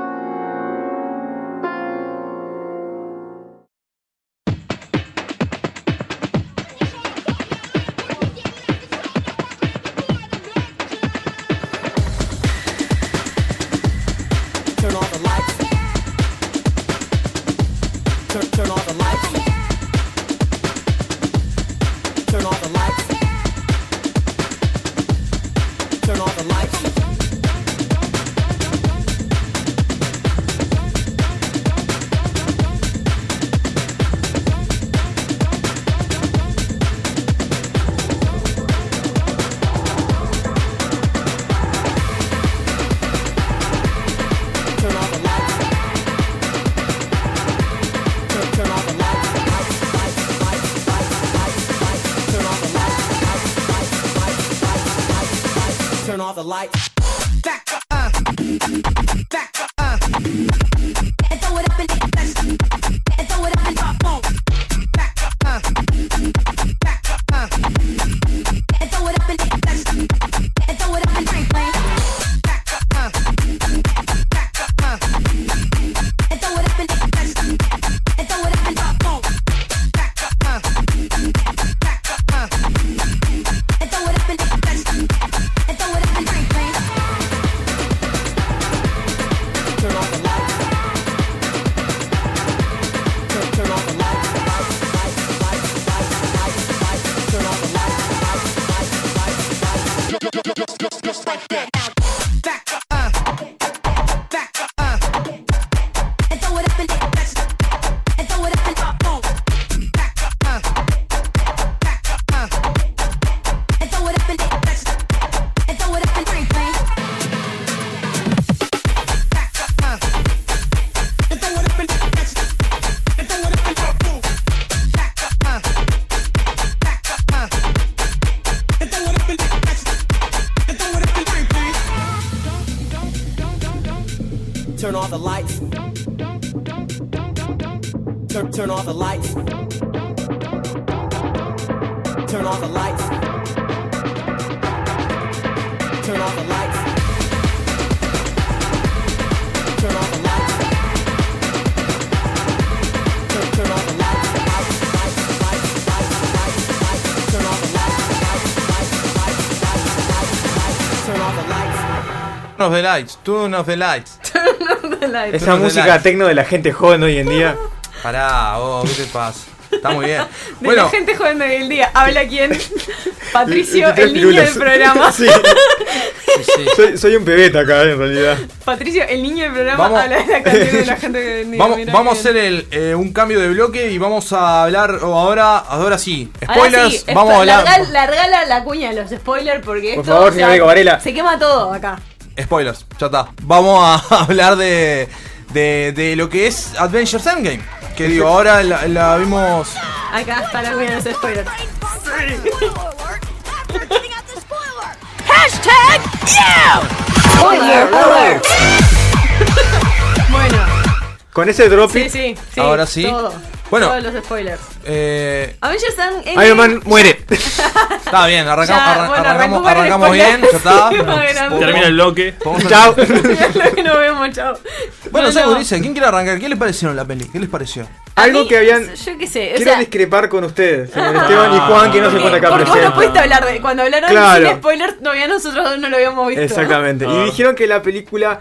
Turn off the lights. Turn off the lights. Turn off the lights, turn off the lights. Esa Turn off the música lights. tecno de la gente joven hoy en día. Pará, vos, ¿qué te pasa? Está muy bien. De Bueno, la gente joven de hoy en día. ¿Habla quién? Patricio, El- niño pirulas. del programa. Sí. Soy, soy un pebeta acá, en realidad. Patricio, el niño del programa Vamos. habla de la canción de la gente que ni- Vamos, mira vamos a hacer el, eh, un cambio de bloque y vamos a hablar oh, ahora, ahora sí. Ahora Spoilers, sí, vamos a hablar. Larga, larga la, cuña de los spoilers porque Por esto favor, o sea, Varela. se quema todo acá. Spoilers, ya está. Vamos a hablar de, de, de lo que es Adventures Endgame. Que digo, ahora la, la vimos. Acá está la cuña de los spoilers. Hashtag yeah. Spoiler alert. Bueno, Con ese drop sí, sí, sí. Ahora sí. Todo. Bueno. Todos los spoilers. Eh, Avengers Endgame. Iron Man muere. está bien, arrancamos, Ya, arran- bueno, arrancamos, arrancamos bien, ya está. Termina el bloque. Chao. Lo que nos vemos, chao. Bueno, No, ¿sabes, no. ¿Quién quiere arrancar? ¿Qué les pareció la peli? ¿Qué les pareció? Algo que habían. Yo qué sé, o Quiero sea, discrepar con ustedes, señor Esteban y Juan, que no se encuentra acá porque vos no presente. pudiste hablar de. Cuando hablaron Claro. sin spoilers, todavía nosotros no lo habíamos visto. Exactamente. Ah. Y dijeron que la película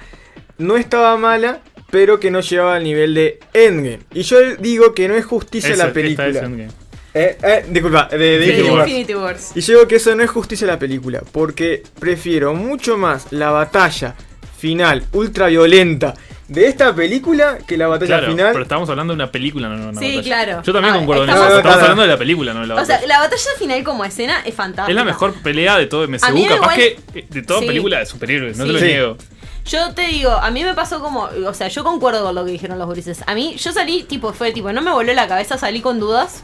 no estaba mala, pero que no llegaba al nivel de Endgame. Y yo digo que no es justicia la esta película. es Endgame. Eh, eh, disculpa, de, de Infinity Wars. Infinity Wars. Y yo digo que eso no es justicia la película, porque prefiero mucho más la batalla final ultra violenta de esta película que la batalla Claro, final. pero estamos hablando de una película, no de una Sí, batalla. claro. Yo también Ah, concuerdo en estamos- eso. Estamos hablando de la película, no de la O batalla. sea, la batalla final como escena es fantástica. es la mejor pelea de todo MCU, me capaz igual- que eh, de toda Sí. película de superhéroes, no Sí. te lo Sí. niego. Yo te digo, a mí me pasó como, o sea, yo concuerdo con lo que dijeron los gurises. A mí, yo salí, tipo, fue tipo, no me voló la cabeza, salí con dudas.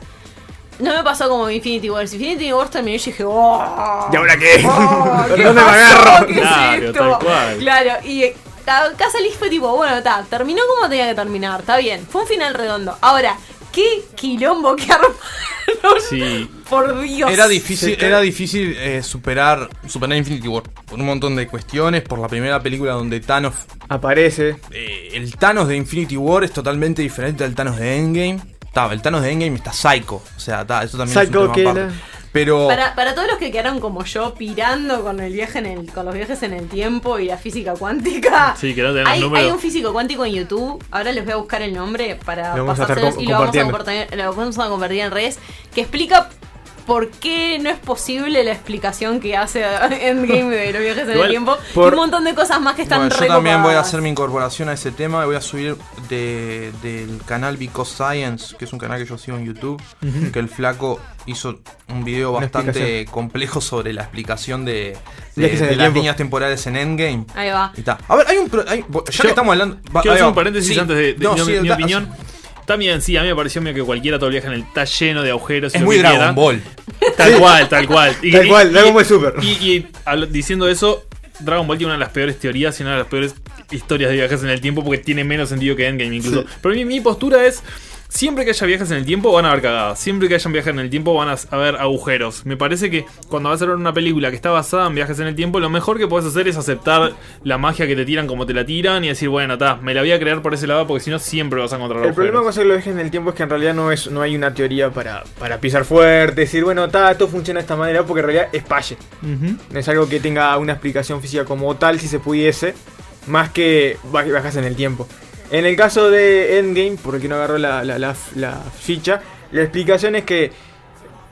No me pasó como Infinity Wars. Infinity Wars terminó y yo dije, ¡oh! ¿Y ahora qué? Oh, ¿qué ¿Dónde me pasó? agarro? ¿Qué Claro, es esto? tal cual. Claro, y eh, y fue tipo, bueno, está, terminó como tenía que terminar, está bien. Fue un final redondo. Ahora, ¿qué quilombo que armaron? Sí. Por Dios. Era difícil, era difícil eh, superar, superar Infinity War por un montón de cuestiones, por la primera película donde Thanos, Aparece. eh, el Thanos de Infinity War es totalmente diferente al Thanos de Endgame. Ta, el Thanos de Endgame está psycho, o sea, ta, eso también Psycho es un tema killer. Pero Para, para todos los que quedaron como yo pirando con el viaje en el, con los viajes en el tiempo y la física cuántica. Sí, que no tenemos hay, número. hay un físico cuántico en YouTube, ahora les voy a buscar el nombre para pasárselos y lo vamos, a lo vamos a compartir en redes, que explica por qué no es posible la explicación que hace Endgame de los viajes en Igual, el tiempo por- y un montón de cosas más que están Bueno, yo también voy a hacer mi incorporación a ese tema y voy a subir de- del canal Because Science, que es un canal que yo sigo en YouTube, que el flaco hizo un video bastante complejo sobre la explicación de, las líneas temporales en Endgame. Ahí va. Y. A ver, hay un... hay- ya Yo que estamos hablando... va- Quiero hacer un paréntesis Sí. antes de, de No, mi, sí, mi ta- opinión. También, sí, a mí me pareció medio que cualquiera todo el viaje en el está lleno de agujeros. y Es muy Dragon quiera. Ball. Tal cual, tal cual. Tal cual, Dragon Ball Super. Y, diciendo eso, Dragon Ball tiene una de las peores teorías y una de las peores historias de viajes en el tiempo porque tiene menos sentido que Endgame incluso. Sí. Pero mi, mi postura es, siempre que haya viajes en el tiempo van a haber cagadas. Siempre que hayan viajes en el tiempo van a haber agujeros. Me parece que cuando vas a ver una película que está basada en viajes en el tiempo, lo mejor que puedes hacer es aceptar la magia que te tiran como te la tiran y decir, bueno, ta, me la voy a crear por ese lado porque si no siempre vas a encontrar El agujeros. problema con hacer los viajes en el tiempo es que en realidad no es no hay una teoría para, para pisar fuerte, decir, bueno, ta, esto funciona de esta manera, porque en realidad es palle. No es algo que tenga una explicación física como tal, si se pudiese, más que viajes en el tiempo. En el caso de Endgame, por el que no agarró la, la- la- la ficha, la explicación es que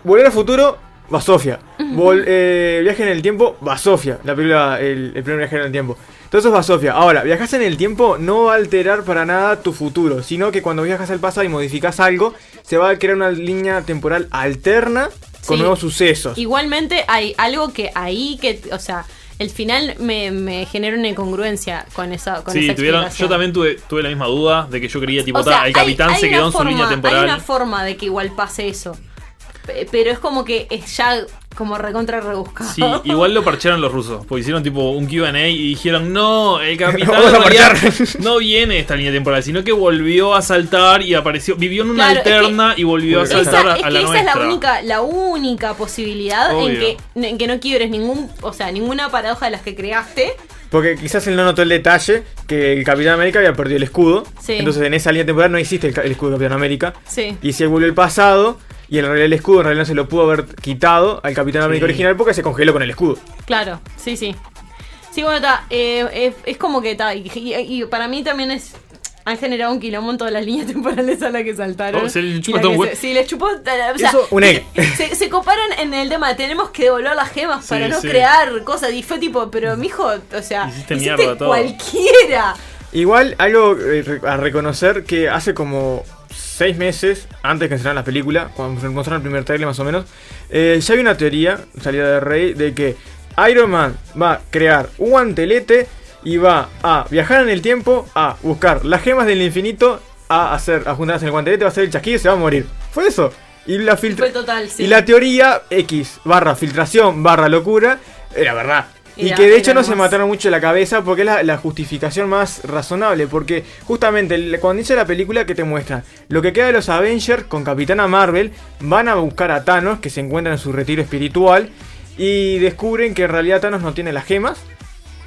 Volver al futuro, va Sofía. Vol- eh, viaje en el tiempo, va Sofía. La película, el, el primer viaje en el tiempo. Entonces va Sofía. Ahora, viajas en el tiempo no va a alterar para nada tu futuro, sino que cuando viajas al pasado y modificas algo, se va a crear una línea temporal alterna con Sí. nuevos sucesos. Igualmente hay algo que ahí que, o sea, el final me, me genera una incongruencia con esa, con Sí, esa tuvieron, yo también tuve, tuve la misma duda de que yo creía, tipo, O sea, el hay- capitán hay se una quedó en su forma- línea Hay temporal. una forma de que igual pase eso. Pe- Pero es como que es ya como recontra rebuscado. Sí, igual lo parcharon los rusos, porque hicieron tipo un QA y dijeron, no, el capitán no viene de esta línea temporal, sino que volvió a saltar y apareció, vivió en una Claro, es que- alterna y volvió a Esa- saltar a, es a que la esa nuestra. es la única, la única posibilidad en que, en que no quiebres ningún, o sea, ninguna paradoja de las que creaste. Porque quizás él no notó el detalle que el Capitán América había perdido el escudo. Sí. Entonces en esa línea temporal no existe el escudo de Capitán América. Sí. Y si él volvió al pasado y en realidad el escudo en realidad no se lo pudo haber quitado al Capitán América Sí. original porque se congeló con el escudo. Claro, sí, sí. Sí, bueno, está. eh, es, es como que está. Y, y- y para mí también es. han generado un quilombo en todas las líneas temporales a las que saltaron. Oh, se les chupó todo se- Sí, les chupó. O sea, Eso, un egg. se, se comparan en el tema de tenemos que devolver las gemas Sí, para no sí. crear cosas. Y fue tipo, pero mijo, o sea, Hiciste hiciste, mierda todo. cualquiera. Igual, algo eh, a reconocer que hace como seis meses, antes que estrenaran la película, cuando se mostraron el primer trailer más o menos, eh, ya hay una teoría, salida de Rey, de que Iron Man va a crear un guantelete y va a viajar en el tiempo a buscar las gemas del infinito, a hacer, a juntarlas en el guantelete, va a hacer el chasquido y se va a morir. Fue eso. Y la filtra total, sí. y la teoría X barra filtración barra locura era verdad. Y que de hecho no se mataron mucho la cabeza porque es la, la justificación más razonable. Porque justamente cuando dice la película que te muestra lo que queda de los Avengers con Capitana Marvel, van a buscar a Thanos que se encuentra en su retiro espiritual y descubren que en realidad Thanos no tiene las gemas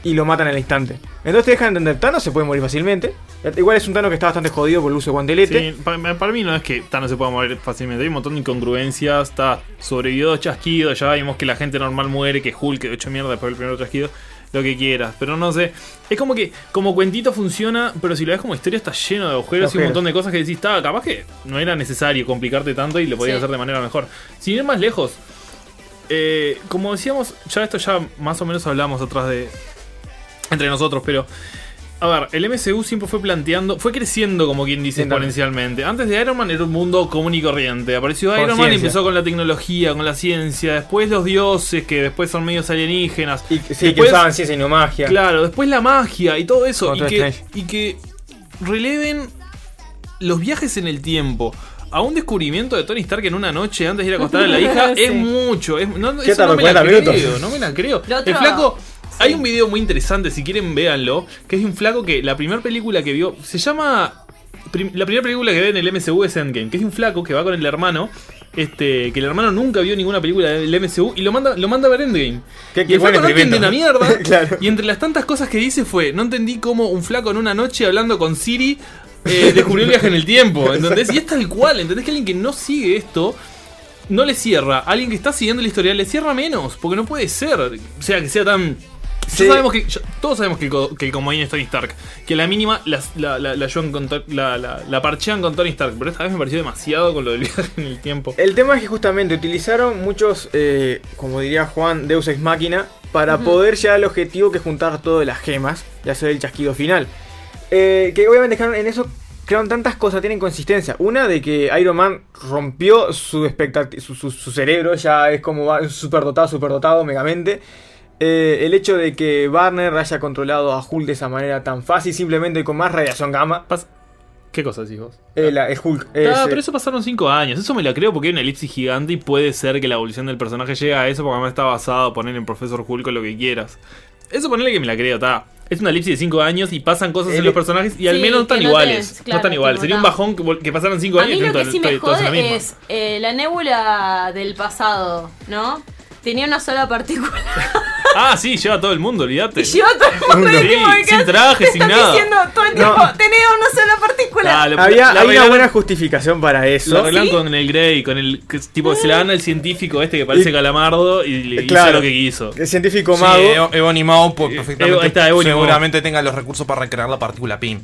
y lo matan al instante. Entonces te dejan entender, Thanos se puede morir fácilmente. Igual es un Thanos que está bastante jodido por el uso de guantelete. Sí, para, para mí no es que Thanos se pueda morir fácilmente. Hay un montón de incongruencias. Está sobrevivió dos chasquidos. Ya vimos que la gente normal muere. Que Hulk quedó hecho mierda después del primer chasquido. Lo que quieras. Pero no sé. Es como que como cuentito funciona. Pero si lo ves como historia está lleno de agujeros, y un montón de cosas que decís. Está, capaz que no era necesario complicarte tanto y lo podías Sí. hacer de manera mejor. Sin ir más lejos. eh, como decíamos, ya esto ya más o menos hablamos atrás de. Entre nosotros, pero. A ver, el MCU siempre fue planteando, fue creciendo como quien dice exponencialmente. Antes de Iron Man era un mundo común y corriente. Apareció Iron Man y empezó con la tecnología, con la ciencia. Después los dioses, que después son medios alienígenas. Y, sí, que usaban ciencia y no magia. Claro, después la magia y todo eso. Y que, y que releven los viajes en el tiempo. A un descubrimiento de Tony Stark en una noche antes de ir a acostar a la hija Sí. es mucho. Es, no, ¿Qué eso no tardó, me la 40 minutos? creo, no me la creo. Lo otro- el flaco. Hay un video muy interesante, si quieren véanlo, que es de un flaco que la primera película que vio se llama la primera película que ve en el MCU es Endgame, que es de un flaco que va con el hermano, este, que el hermano nunca vio ninguna película del MCU y lo manda, lo manda a ver Endgame. Qué- y qué el flaco no entiende una mierda. Claro. Y entre las tantas cosas que dice fue, no entendí cómo un flaco en una noche hablando con Siri eh, descubrió el viaje en el tiempo. ¿Entendés? Y es tal cual, ¿entendés? Que alguien que no sigue esto no le cierra. Alguien que está siguiendo el historial le cierra menos. Porque no puede ser. O sea, que sea tan. Ya Sí. sabemos que, todos sabemos que que el comodín es Tony Stark. Que la mínima la, la, la, llevan con To- la, la- la parchean con Tony Stark. Pero esta vez me pareció demasiado con lo del viaje en el tiempo. El tema es que justamente utilizaron muchos, eh, como diría Juan, Deus Ex Máquina para Ujú. poder llegar al objetivo que es juntar todas las gemas y hacer el chasquido final. Eh, que obviamente dejaron en eso crearon tantas cosas, tienen consistencia. Una de que Iron Man rompió su, su, su- su cerebro, ya es como va superdotado, superdotado, megamente. Eh, el hecho de que Barner haya controlado a Hulk de esa manera tan fácil, simplemente con más radiación gamma. ¿Qué cosa decís vos? Eh, la- el Hulk. Ah, es, eh, pero eso pasaron 5 años. Eso me la creo porque hay una elipsis gigante y puede ser que la evolución del personaje llegue a eso porque además está basado poner en Profesor Hulk o lo que quieras. Eso ponerle que me la creo, está. Es una elipsis de 5 años y pasan cosas en los personajes y al Sí, menos no están iguales. no están iguales. Sería un bajón que, que pasaran 5 A años mí lo que sí me todos- todos en la jode misma. es eh, la nébula del pasado, ¿no? Tenía una sola partícula. Ah, sí, lleva a todo el mundo, olvídate. Y lleva todo el mundo Sí, ¿qué sin traje, sin están nada. diciendo todo el tiempo, tenía una sola partícula. Dale, había, la hay una arreglaron- buena justificación para eso. Lo arreglan con el Grey, con el que, tipo se la dan al científico este que parece Y- calamardo y le hizo Claro. lo que quiso. El científico Sí, mago. Evo- Ebony Maw pues, Eh, perfectamente Evo- ahí está, Ebony Maw. seguramente tenga los recursos para recrear la partícula PIM.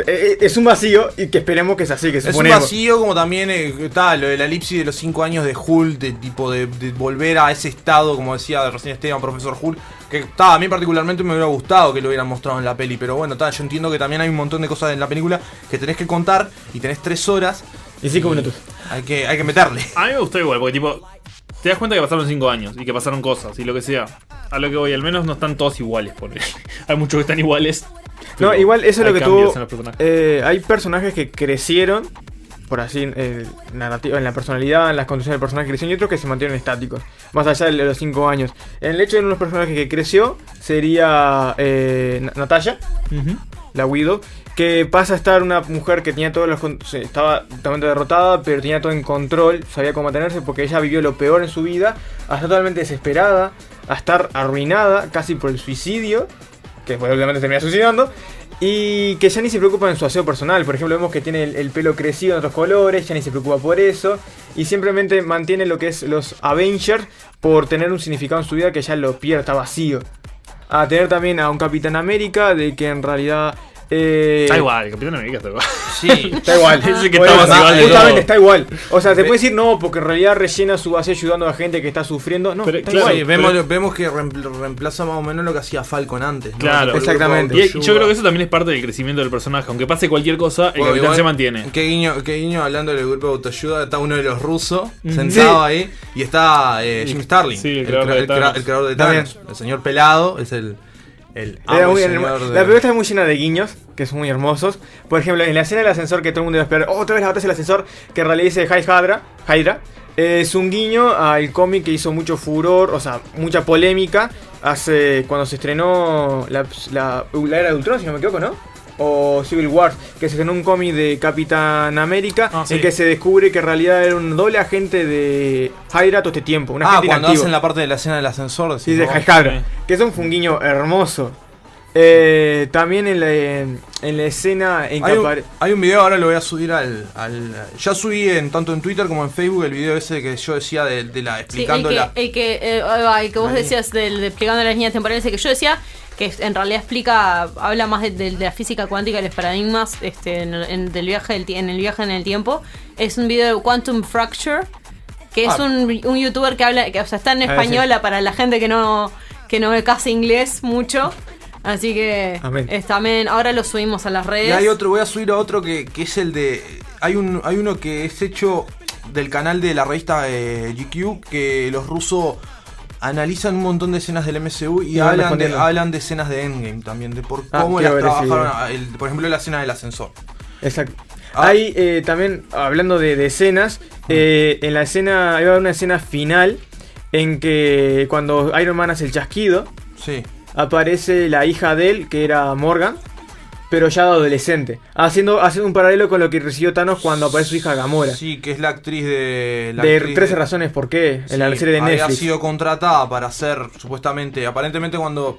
Eh, eh, Es un vacío y que esperemos que es así, que Es un vacío como también eh, está lo de la elipsis de los 5 años de Hulk, de tipo de, de volver a ese estado, como decía de recién Esteban, profesor Hulk, que está, a mí particularmente me hubiera gustado que lo hubieran mostrado en la peli, pero bueno, está, yo entiendo que también hay un montón de cosas en la película que tenés que contar y tenés 3 horas. Y 5 minutos. Hay que, hay que meterle. A mí me gustó igual, porque tipo, te das cuenta que pasaron 5 años y que pasaron cosas y lo que sea. A lo que voy, al menos no están todos iguales, por Hay muchos que están iguales. No, igual eso es lo que tuvo. eh, hay personajes que crecieron, por así, eh, narrativa, en la personalidad, en las condiciones del personaje que crecieron, y otros que se mantuvieron estáticos, más allá de los 5 años. En el hecho de uno de los personajes que creció sería eh, Na- Natalia, la Widow, que pasa a estar una mujer que tenía todos los. estaba totalmente derrotada, pero tenía todo en control, sabía cómo mantenerse, porque ella vivió lo peor en su vida, a estar totalmente desesperada, a estar arruinada, casi por el suicidio, que después obviamente termina suicidando, y que ya ni se preocupa en su aseo personal. Por ejemplo, vemos que tiene el, el pelo crecido en otros colores, ya ni se preocupa por eso, y simplemente mantiene lo que es los Avengers por tener un significado en su vida que ya lo pierde, está vacío. A tener también a un Capitán América, de que en realidad Eh, Está igual, el Capitán América está igual. Sí, Está igual. Es el que Bueno, está más igual Justamente está igual. O sea, te puede decir no, porque en realidad rellena su base ayudando a gente que está sufriendo. No, está igual. vemos, vemos que reempl- reemplaza más o menos lo que hacía Falcon antes. ¿no? Claro, exactamente. Y yo creo que eso también es parte del crecimiento del personaje. Aunque pase cualquier cosa, el Bueno, capitán igual, se mantiene. Qué guiño, qué guiño hablando del grupo de autoayuda. Está uno de los rusos sentado Sí. ahí. Y está eh, Jim Starlin. Sí, el el, creador crea- de el creador de. Thanos. El señor pelado es el. El Era muy de- La película está muy llena de guiños, que son muy hermosos. Por ejemplo, en la escena del ascensor que todo el mundo iba a esperar, "Oh, otra vez la batalla del ascensor, que en realidad dice High Hydra, Hydra, es un guiño al cómic que hizo mucho furor, o sea, mucha polémica, hace cuando se estrenó la, la, la era de Ultron, si no me equivoco, ¿no? O Civil War, que se estrenó un cómic de Capitán América, Ah, sí. en que se descubre que en realidad era un doble agente de Hydra todo este tiempo, un Ah, cuando inactivo. hacen la parte de la escena del ascensor. Sí, de. Hydra. Que eso fue un guiño hermoso. Eh, también en la, en, la escena en que Hay un, hay un video, ahora lo voy a subir al, al- Ya subí en tanto en Twitter como en Facebook el video ese que yo decía de, de la Sí, el explicando que, la. el que, eh, el que vos decías del de explicando las líneas temporales, el que yo decía que en realidad explica, habla más de, de- de la física cuántica y los paradigmas este, en, en- del viaje del, en el viaje en el tiempo. Es un video de Quantum Fracture, que es Ah. un, un youtuber que habla, que o sea, está en Ah, sí. española para la gente que no, que no ve casi inglés mucho. Así que Amén. es también, ahora lo subimos a las redes. Y hay otro, voy a subir a otro que, que es el de. Hay un hay uno que es hecho del canal de la revista eh, GQ que los rusos analizan un montón de escenas del MCU y hablan de, hablan de escenas de Endgame también, de por Ah, cómo las trabajaron. el- por ejemplo, la escena del ascensor. Exacto. Ah. Hay eh, también, hablando de, de escenas, eh, en la escena, hay una escena final en que cuando Iron Man hace el chasquido, Sí. aparece la hija de él, que era Morgan, pero ya de adolescente. Haciendo, haciendo un paralelo con lo que recibió Thanos cuando aparece su hija Gamora. Sí, que es la actriz de. La de actriz 13 de- razones por qué, en la serie de había Netflix. sido contratada para hacer, supuestamente, aparentemente cuando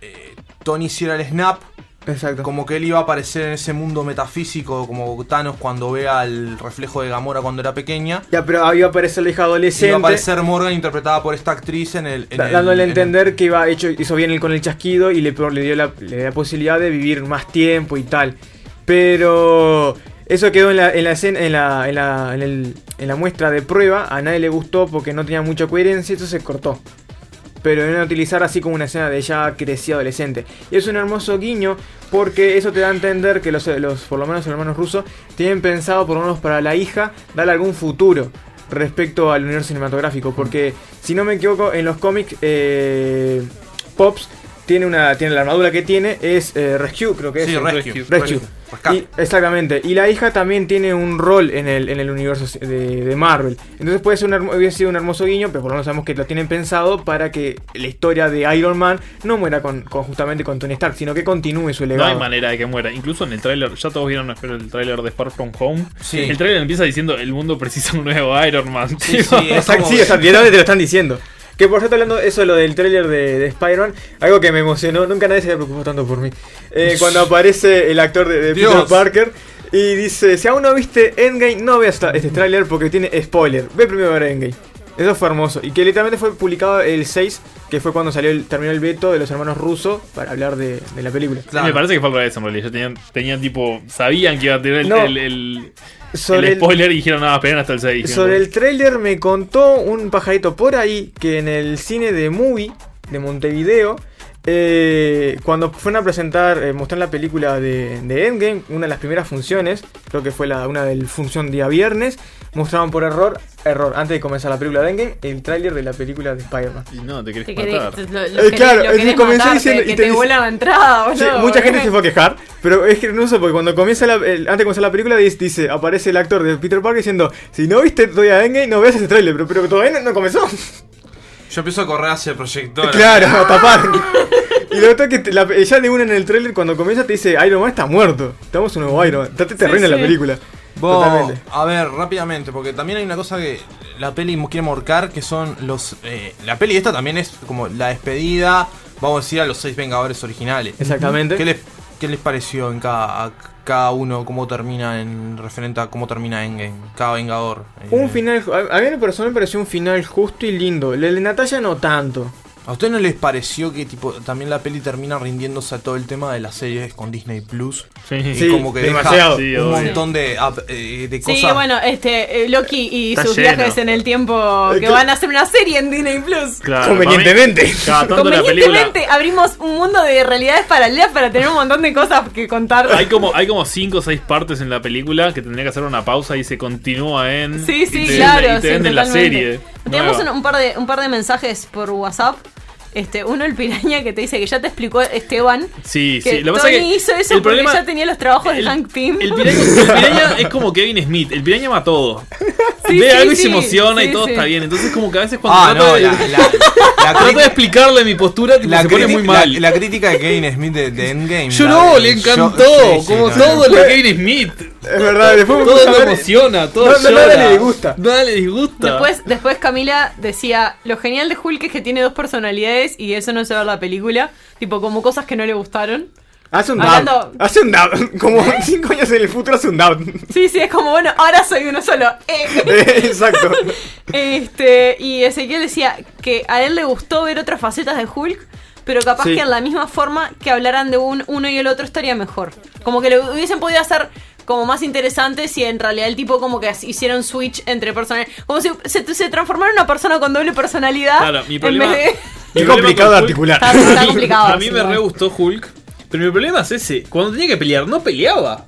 eh, Tony hiciera el snap, Exacto. como que él iba a aparecer en ese mundo metafísico, como Thanos cuando vea el reflejo de Gamora cuando era pequeña. Ya, pero ahí va a aparecer la hija adolescente. Iba a aparecer Morgan interpretada por esta actriz en el... en el- dándole a en el- entender que iba hecho, hizo bien él con el chasquido y le, le dio la, le dio la posibilidad de vivir más tiempo y tal. Pero eso quedó en la, en la, escena- en la, en la, en el- en la muestra de prueba. A nadie le gustó porque no tenía mucha coherencia, eso se cortó. Pero iban a utilizar así como una escena de ya crecía adolescente. Y es un hermoso guiño porque eso te da a entender que los, los por lo menos los hermanos rusos tienen pensado por lo menos para la hija darle algún futuro respecto al universo cinematográfico. Porque si no me equivoco, en los cómics eh, Pops tiene una tiene la armadura que tiene es eh, Rescue, creo que es. Rescue. Rescue. Y- exactamente. Y la hija también tiene un rol en el, en el universo de, de Marvel. Entonces puede ser un, hubiese sido un hermoso guiño, pero por lo menos sabemos que lo tienen pensado para que la historia de Iron Man no muera con, con justamente con Tony Stark, sino que continúe su No legado. hay manera de que muera. Incluso en el tráiler, ya todos vieron el tráiler de Far From Home. Sí. El tráiler empieza diciendo el mundo precisa un nuevo Iron Man. Sí, sí, exacto, sí, exacto, directamente te lo están diciendo. Que por cierto, hablando de eso, lo del tráiler de, de Spider-Man, algo que me emocionó, nunca nadie se había preocupado tanto por mí. Eh, cuando aparece el actor de, de Peter. Parker y dice: Si aún no viste Endgame, no veas este tráiler porque tiene spoiler. Ve primero a ver Endgame. Eso fue hermoso. Y que literalmente fue publicado el 6, que fue cuando salió el, terminó el veto de los hermanos rusos para hablar de, de la película. Me parece que fue al revés en realidad. Ya tenían, tenían tipo. Sabían que iba a tener el, No. el, el- Sobre el el- spoiler y dijeron, nada, esperen hasta el 6. Sobre el tráiler me contó un pajarito por ahí que en el cine de Movie de Montevideo, eh, cuando fueron a presentar, eh, mostrar la película de, de Endgame, una de las primeras funciones, creo que fue la, una del función día viernes, mostraban por error, error, antes de comenzar la película de Endgame, el tráiler de la película de Spider-Man. Y no, te querés Te querés- matar. lo- lo Eh, querés- claro, lo querés comenzó diciendo- que y te, te dice- vuelan la entrada, Sí, boludo, mucha gente se fue a quejar, pero es que no sé, porque cuando comienza la, el- antes de comenzar la película dice, dice, aparece el actor de Peter Parker diciendo, si no viste todavía Endgame, no veas ese tráiler, pero, pero todavía no, no comenzó. Yo empiezo a correr hacia el proyector. Claro, a tapar. Y lo que te- la- ya de una en el tráiler cuando comienza te dice Iron Man está muerto. Estamos un nuevo Iron Man. Te, te Sí, arruina la sí. película. Vos, Totalmente. a ver, rápidamente, porque también hay una cosa que la peli quiere marcar, que son los... eh, la peli esta también es como la despedida, vamos a decir, a los seis Vengadores originales. Exactamente. ¿Qué les, qué les pareció en cada, cada uno, cómo termina en referente a cómo termina Endgame, cada Vengador? Un final, a, mí en lo personal me pareció un final justo y lindo. El de Natalia no tanto. ¿A ustedes no les pareció que tipo también la peli termina rindiéndose a todo el tema de las series con Disney Plus? Sí. Y Sí, como que demasiado. deja Sí, un montón de, eh, de cosas. Sí, bueno, este eh, Loki y Está sus lleno. viajes en el tiempo que van a hacer una serie en Disney Plus. Claro, Convenientemente. para mí, Cada tanto la película. Convenientemente abrimos un mundo de realidades paralelas para tener un montón de cosas que contar. Hay como, hay como cinco o seis partes en la película que tendría que hacer una pausa y se continúa en. Sí, sí, y te claro. Y te sí, venden la serie. Tenemos un par de, un par de mensajes por WhatsApp. Este, uno el piraña que te dice que ya te explicó Esteban. Sí, que sí. Lo que Tony pasa es que hizo eso el porque problema- ya tenía los trabajos de Hank Pym. El piraña, el piraña es como Kevin Smith. El piraña ama todo. Sí, Ve sí, algo y sí, se emociona sí, y todo sí. está bien. Entonces, como que a veces cuando Ah, trato no, de, la, la, trato de explicarle mi postura, tipo, se pone muy la- mal. La, crítica de Kevin Smith de, de Endgame. Yo la no, le encantó. como no, todo no. lo de Kevin Smith. Es verdad, después todo lo ver- emociona, todo no, llora. nada le disgusta. Nada le disgusta. Después, después Camila decía, lo genial de Hulk es que tiene dos personalidades y eso no se ve en la película. Tipo, como cosas que no le gustaron. Hace un Hablando- dab. Hace un dab. Como 5 años en el futuro hace un dab. Sí, sí, es como, bueno, ahora soy uno solo. Eh. Exacto. Este, y Ezequiel decía que a él le gustó ver otras facetas de Hulk, pero capaz Sí. que en la misma forma que hablaran de un, uno y el otro estaría mejor. Como que lo hubiesen podido hacer como más interesante si en realidad el tipo como que hiciera un switch entre personas. Como si se, se transformara en una persona con doble personalidad. Claro, mi en problema. vez de- Qué problema complicado de articular. Está- está A mí- complicado, A mí sí, me re gustó Hulk. Pero mi problema es ese. Cuando tenía que pelear, no peleaba.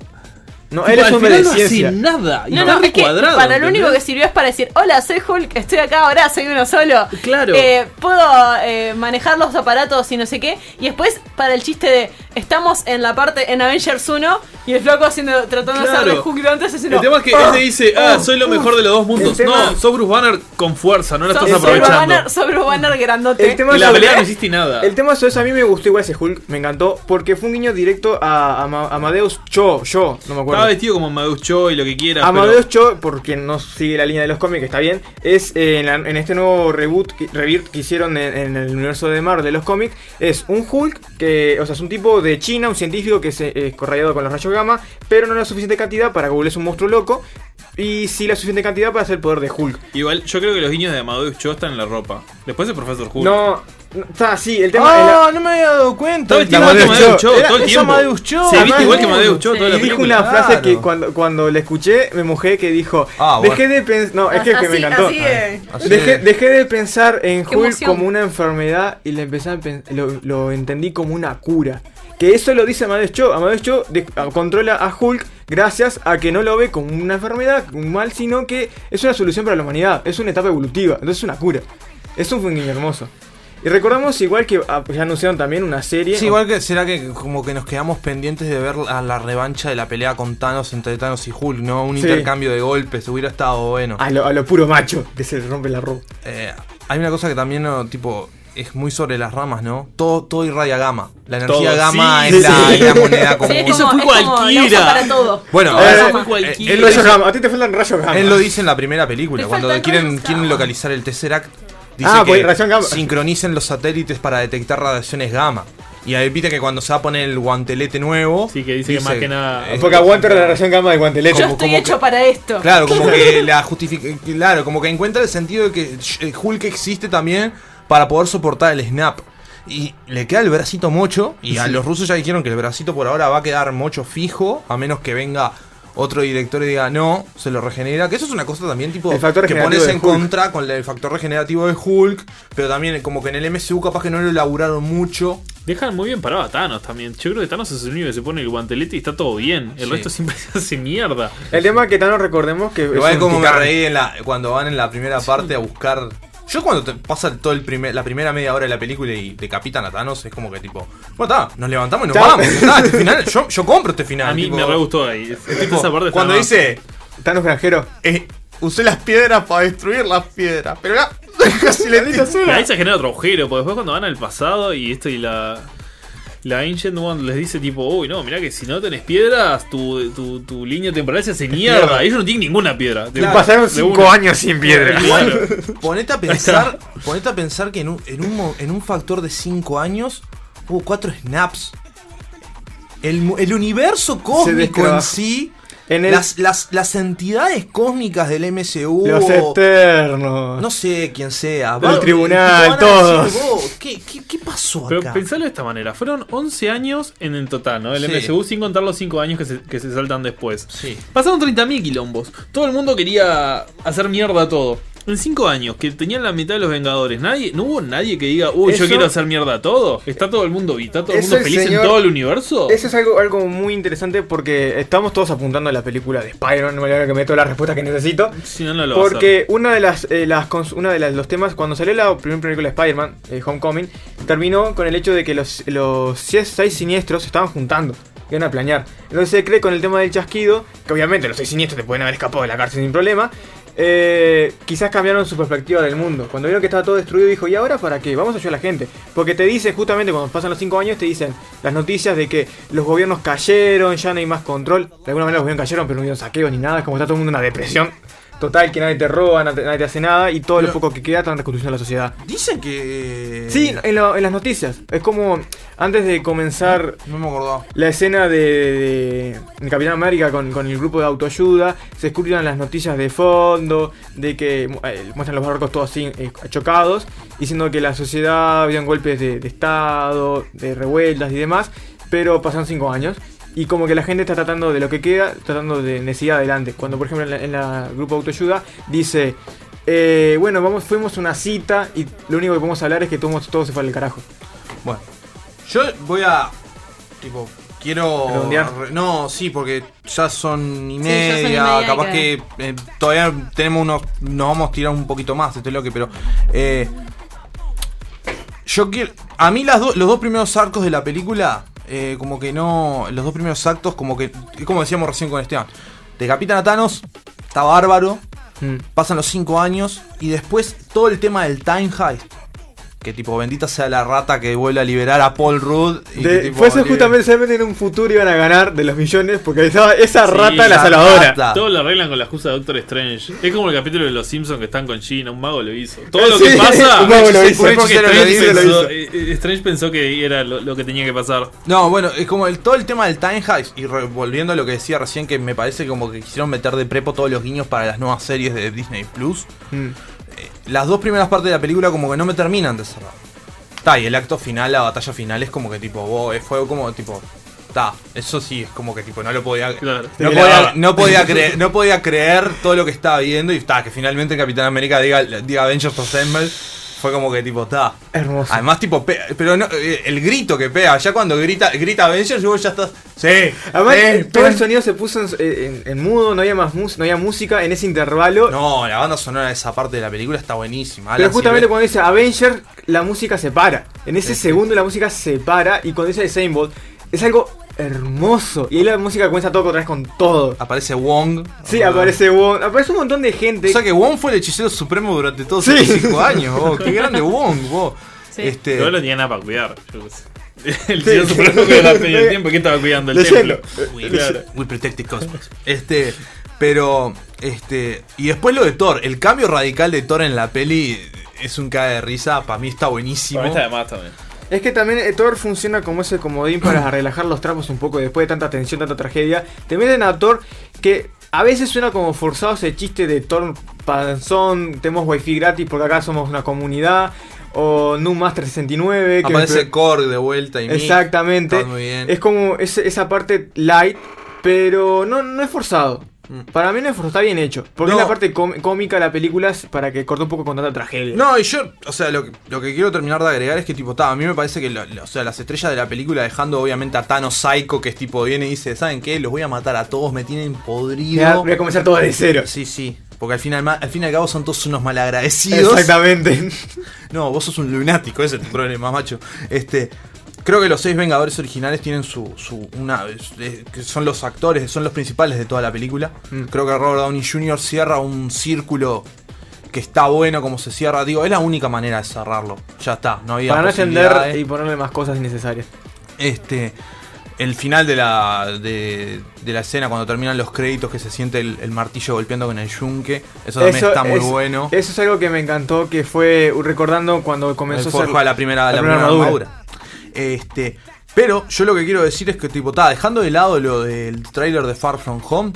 No, él es al hombre no hace nada. Y No, no, es que recuadrado, para lo único que sirvió es para decir, hola, soy Hulk, estoy acá ahora, soy uno solo. Claro. Eh, puedo eh, manejar los aparatos y no sé qué. Y después, para el chiste de, estamos en la parte, en Avengers 1, y el flaco haciendo, tratando de hacer de Claro. Hulk de antes, haciendo... El tema es que "Ah, ese dice, ah, ah, soy lo uh". mejor de los dos mundos. Tema- No, sos Bruce Banner con fuerza, no la estás aprovechando. Banner, sos Bruce Banner grandote. El tema Y la pelea no hiciste nada. El tema eso a mí me gustó igual ese Hulk, me encantó, porque fue un guiño directo a, Ama- Amadeus Cho, yo, no me acuerdo. Estaba vestido como Amadeus Cho y lo que quieras. Amadeus Cho, por quien no sigue la línea de los cómics, está bien, es eh, en, la- en este nuevo reboot, que- rebirth que hicieron en, en el universo de Marvel de los cómics, es un Hulk que, o sea, es un tipo de China, un científico que se, es corrayado con los rayos gamma, pero no la suficiente cantidad para que volverse un monstruo loco, y sí la suficiente cantidad para hacer el poder de Hulk. pero- Igual, yo creo que los guiños de Amadeus Cho están en la ropa. Después el Profesor Hulk. No, está así, el tema... Ah, el- no me había dado cuenta. Vestido igual que Amadeus Cho Era- todo el es tiempo. Amadeus Cho. Se viste igual que. Amadeus Cho toda la y dijo película. una frase Claro. que cuando, cuando la escuché me mojé que dijo Ah, bueno. dejé de pensar no es que, que me encantó así dejé, de- dejé de pensar en Qué Hulk emoción. como una enfermedad y le empecé a lo, lo entendí como una cura que eso lo dice Amadeus Cho Amadeus Cho controla a Hulk gracias a que no lo ve como una enfermedad un mal sino que es una solución para la humanidad es una etapa evolutiva entonces es una cura es un guiño hermoso y recordamos igual que ah, ya anunciaron también una serie Sí, igual que será que como que nos quedamos pendientes de ver la, la revancha de la pelea con Thanos entre Thanos y Hulk, ¿no? Un Sí. intercambio de golpes, hubiera estado bueno. a lo, a lo puro macho que se rompe la ropa Eh, hay una cosa que también, ¿no? tipo, es muy sobre las ramas, ¿no? Todo, todo irradia gamma. La energía Todo, gamma sí, es, la, sí. es la moneda común. Sí, es Eso como- fue es como, la cualquiera. usa para todo. Bueno, Todo eh, eso fue cualquiera. él lo Rayos dice- gamma, a ti te faltan rayos gamma Él lo dice en la primera película, cuando quieren, quieren localizar el Tesseract. Dice Ah, que pues, radiación gamma. sincronicen los satélites para detectar radiaciones gamma. Y ahí viste que cuando se va a poner el guantelete nuevo. Sí, que dice que más que nada- eh, Porque aguanta la radiación gamma de guantelete. Yo como- estoy como hecho que- para esto. Claro, como que la justifica. Claro, como que encuentra el sentido de que eh, Hulk existe también para poder soportar el snap. Y le queda el bracito mocho. Y a los rusos ya dijeron que el bracito por ahora va a quedar mocho fijo. A menos que venga otro director y diga no, se lo regenera. Que eso es una cosa también tipo El factor que pones en contra con el factor regenerativo de Hulk. Pero también como que en el MCU capaz que no lo elaboraron mucho. Dejan muy bien parado a Thanos también. Yo creo que Thanos es el único que se pone el guantelete y está todo bien. El Sí. resto siempre se hace mierda. El tema que Thanos recordemos que. Igual es como me reí en la, cuando van en la primera parte a buscar. Yo cuando te pasa todo el primer, la primera media hora de la película y decapitan a Thanos, es como que tipo, bueno, está, nos levantamos y nos vamos. está, este final, yo, yo compro este final. A mí tipo, me re gustó ahí. tipo, Esa parte está cuando más- dice, Thanos granjero. eh, usé las piedras para destruir las piedras, pero ya, casi le ahí se genera otro agujero, porque después cuando van al pasado y esto y la. La Ancient One les dice tipo, uy no, mirá que si no tenés piedras, tu, tu, tu línea temporal se hace mierda. Ellos no tienen ninguna piedra. Pasaron de 5 una. años sin piedra. Claro. ponete a pensar, ponete a pensar que en un, en un, en un factor de 5 años hubo 4 snaps. El, el universo cósmico en sí En el- las, las, las entidades cósmicas del MCU. Los eternos. No sé quién sea. El Va- tribunal, van todos. decir, "Vos, ¿qué, qué, qué pasó Pero acá? pensalo de esta manera, fueron 11 años en el total, ¿no? El Sí. MCU sin contar los 5 años que se, que se saltan después. Sí. Pasaron 30.000 quilombos. Todo el mundo quería hacer mierda todo. En 5 años, que tenían la mitad de los Vengadores, nadie, no hubo nadie que diga, uy, yo quiero hacer mierda todo. Está todo el mundo, está todo el mundo el feliz señor- en todo el universo. Eso es algo, algo muy interesante porque estamos todos apuntando a la película de Spider-Man, no me voy a que me meto la respuesta que necesito. Si no, no lo a. Porque una de las, eh, las una de las- los temas, cuando salió la primera película de Spider-Man, eh, Homecoming, terminó con el hecho de que los, los seis, seis siniestros se estaban juntando. Iban a planear. Entonces se cree con el tema del chasquido, que obviamente los seis siniestros te pueden haber escapado de la cárcel sin problema. Eh, quizás cambiaron su perspectiva del mundo. Cuando vieron que estaba todo destruido, dijo: ¿Y ahora para qué? Vamos a ayudar a la gente. Porque te dicen, justamente cuando pasan los cinco años, te dicen las noticias de que los gobiernos cayeron, ya no hay más control. De alguna manera los gobiernos cayeron, pero no hubieron saqueos ni nada. Es como está todo el mundo en una depresión total, que nadie te roba, nadie nadie te hace nada. Y todo lo poco que queda está en reconstrucción de la sociedad. Dicen que. Sí, en, lo- en las noticias. Es como antes de comenzar No me acordaba. la escena de, de- de Capitán América con, con el grupo de autoayuda, se escuchan las noticias de fondo, de que eh, muestran los barcos todos así eh, chocados, diciendo que la sociedad habían golpes de, de estado, de revueltas y demás, pero pasan cinco años. Y como que la gente está tratando de lo que queda, tratando de, de seguir adelante. Cuando por ejemplo en la, en la grupo autoayuda dice, eh, bueno, vamos, fuimos a una cita y lo único que podemos hablar es que todo, todo se fue al carajo. Bueno, yo voy a. Tipo, quiero. ¿Redondear? re- No, sí, porque ya son y Sí, ya son y media. media, capaz que que- eh, todavía tenemos unos. Nos vamos a tirar un poquito más, estoy loco, pero. eh, yo quiero. A mí las do- los dos primeros arcos de la película. Eh, como que no. Los dos primeros actos, como que. Como decíamos recién con Esteban. Decapitan a Thanos. Está bárbaro. Pasan los 5 años. Y después todo el tema del Time Heist. Que tipo, bendita sea la rata que vuelve a liberar a Paul Rudd. y que, De, tipo, fue eso justamente, solamente en un futuro iban a ganar de los millones porque estaba esa Sí, rata la esa salvadora. rata. Todo lo arreglan con la excusa de Doctor Strange. Es como el capítulo de los Simpsons que están con China, un mago lo hizo. Todo lo que pasa un mago lo es hizo. porque Un hechicero Strange, lo hizo, pensó, lo hizo. eh, Strange pensó que era lo, lo que tenía que pasar. No, bueno, es como el, todo el tema del Time Heist. Y volviendo a lo que decía recién, que me parece como que quisieron meter de prepo todos los guiños para las nuevas series de Disney Plus. Mm. Las dos primeras partes de la película, como que no me terminan de cerrar. Está, y el acto final, la batalla final, es como que tipo, eh, fue como tipo. Está, eso sí, es como que tipo, no lo podía. No, podía, grababa. no, podía creer, no podía creer todo lo que estaba viendo. Y está, que finalmente Capitán América diga, diga Avengers Assemble. Fue como que tipo, está. Hermoso. Además, tipo, pe- pero no, eh, el grito que pega, ya cuando grita, grita Avengers, vos ya estás. Sí. Además, sí, todo el sonido se puso en, en- en mudo, no había más mus- no había música en ese intervalo. No, la banda sonora de esa parte de la película está buenísima. pero Alan justamente cuando dice Avenger, la música se para. En ese segundo la música se para y cuando dice Same es algo hermoso. Y ahí la música comienza todo otra vez con todo. Aparece Wong. Sí, aparece Wong, aparece un montón de gente. O sea que Wong fue el hechicero supremo durante todos Sí. estos cinco años. vos. Qué grande Wong, vos. Sí. Este, no tenía nada para cuidar. yo qué sé. El Sí. tío supremo que la tenía el tiempo, ¿qué estaba cuidando? El templo. We, Claro. we protect the cosmos. Este, pero, este, y después lo de Thor. El cambio radical de Thor en la peli es un cae de risa. Para mí está buenísimo. Para mí está de más también. Es que también eh, Thor funciona como ese comodín para relajar los trapos un poco después de tanta tensión, tanta tragedia. Te meten a Thor que a veces suena como forzado ese chiste de Thor panzón, tenemos wifi gratis porque acá somos una comunidad. O Noom Master 69. Que Aparece Korg de vuelta y. Exactamente. Muy bien. Es como esa parte light, pero no, no es forzado. Para mí no es forzado, está bien hecho. Porque Mm. No. es la parte cómica de la película es para que corte un poco con tanta tragedia. No, y yo, o sea, lo que, lo que quiero terminar de agregar es que, tipo, ta, a mí me parece que, lo- lo- o sea, las estrellas de la película, dejando obviamente a Thanos Psycho, que es tipo, viene y dice, ¿saben qué? Los voy a matar a todos, me tienen podrido. Voy a- voy a comenzar todo de cero. Sí, sí. Porque al fin, al, ma- al fin y al cabo son todos unos malagradecidos. Exactamente. No, vos sos un lunático, ese es tu problema, macho. Este. Creo que los seis Vengadores originales tienen su. su una, que son los actores, son los principales de toda la película. Mm. Creo que Robert Downey Jr. cierra un círculo que está bueno como se cierra. Digo, es la única manera de cerrarlo. Ya está, no había Para no extender y ponerle más cosas innecesarias. Este. El final de la, de, de la escena, cuando terminan los créditos, que se siente el, el martillo golpeando con el yunque. Eso también está muy es- bueno. Eso es algo que me encantó, que fue recordando cuando comenzó el forja la primera, la primera armadura. Este, pero yo lo que quiero decir es que tipo, ta, dejando de lado lo del tráiler de Far From Home,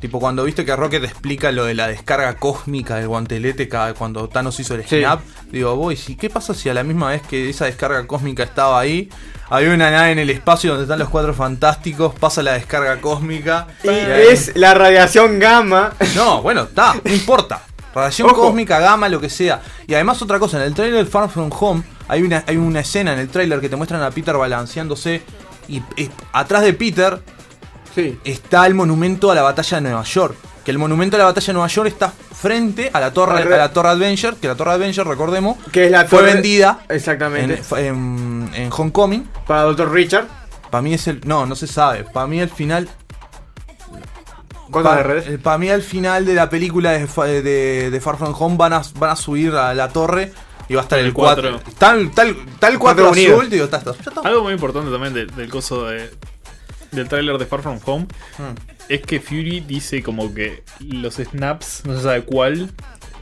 Tipo cuando viste que Rocket explica lo de la descarga cósmica del guantelete cada, cuando Thanos hizo el Sí. snap. Digo, voy, ¿y qué pasa si a la misma vez que esa descarga cósmica estaba ahí, había una nave en el espacio donde están los cuatro fantásticos, pasa la descarga cósmica? Y es la radiación gamma. No, bueno, está, no importa. Radiación Ojo. cósmica, gamma, lo que sea. Y además otra cosa, en el trailer Far From Home hay una, hay una escena en el trailer que te muestran a Peter balanceándose y atrás de Peter está el monumento a la batalla de Nueva York. Que el monumento a la batalla de Nueva York está frente a la torre, a la torre Adventure, que la torre Adventure, recordemos, Que es la fue vendida Exactamente. en, en, en Homecoming. Para Dr. Richard. Para mí es el. No, no se sabe. Para mí el final. ¿Cuántas Pa- de redes? eh, Para mí al final de la película de, Fa- de- de Far From Home van a, van a subir a la torre y va a estar el El 4. cuatro. Tal, tal, tal 4 Cuatro unidos. azul, digo, está, está-. Algo muy importante también de- del coso de, del tráiler de Far From Home Hmm. es que Fury dice como que los snaps, no se sabe cuál,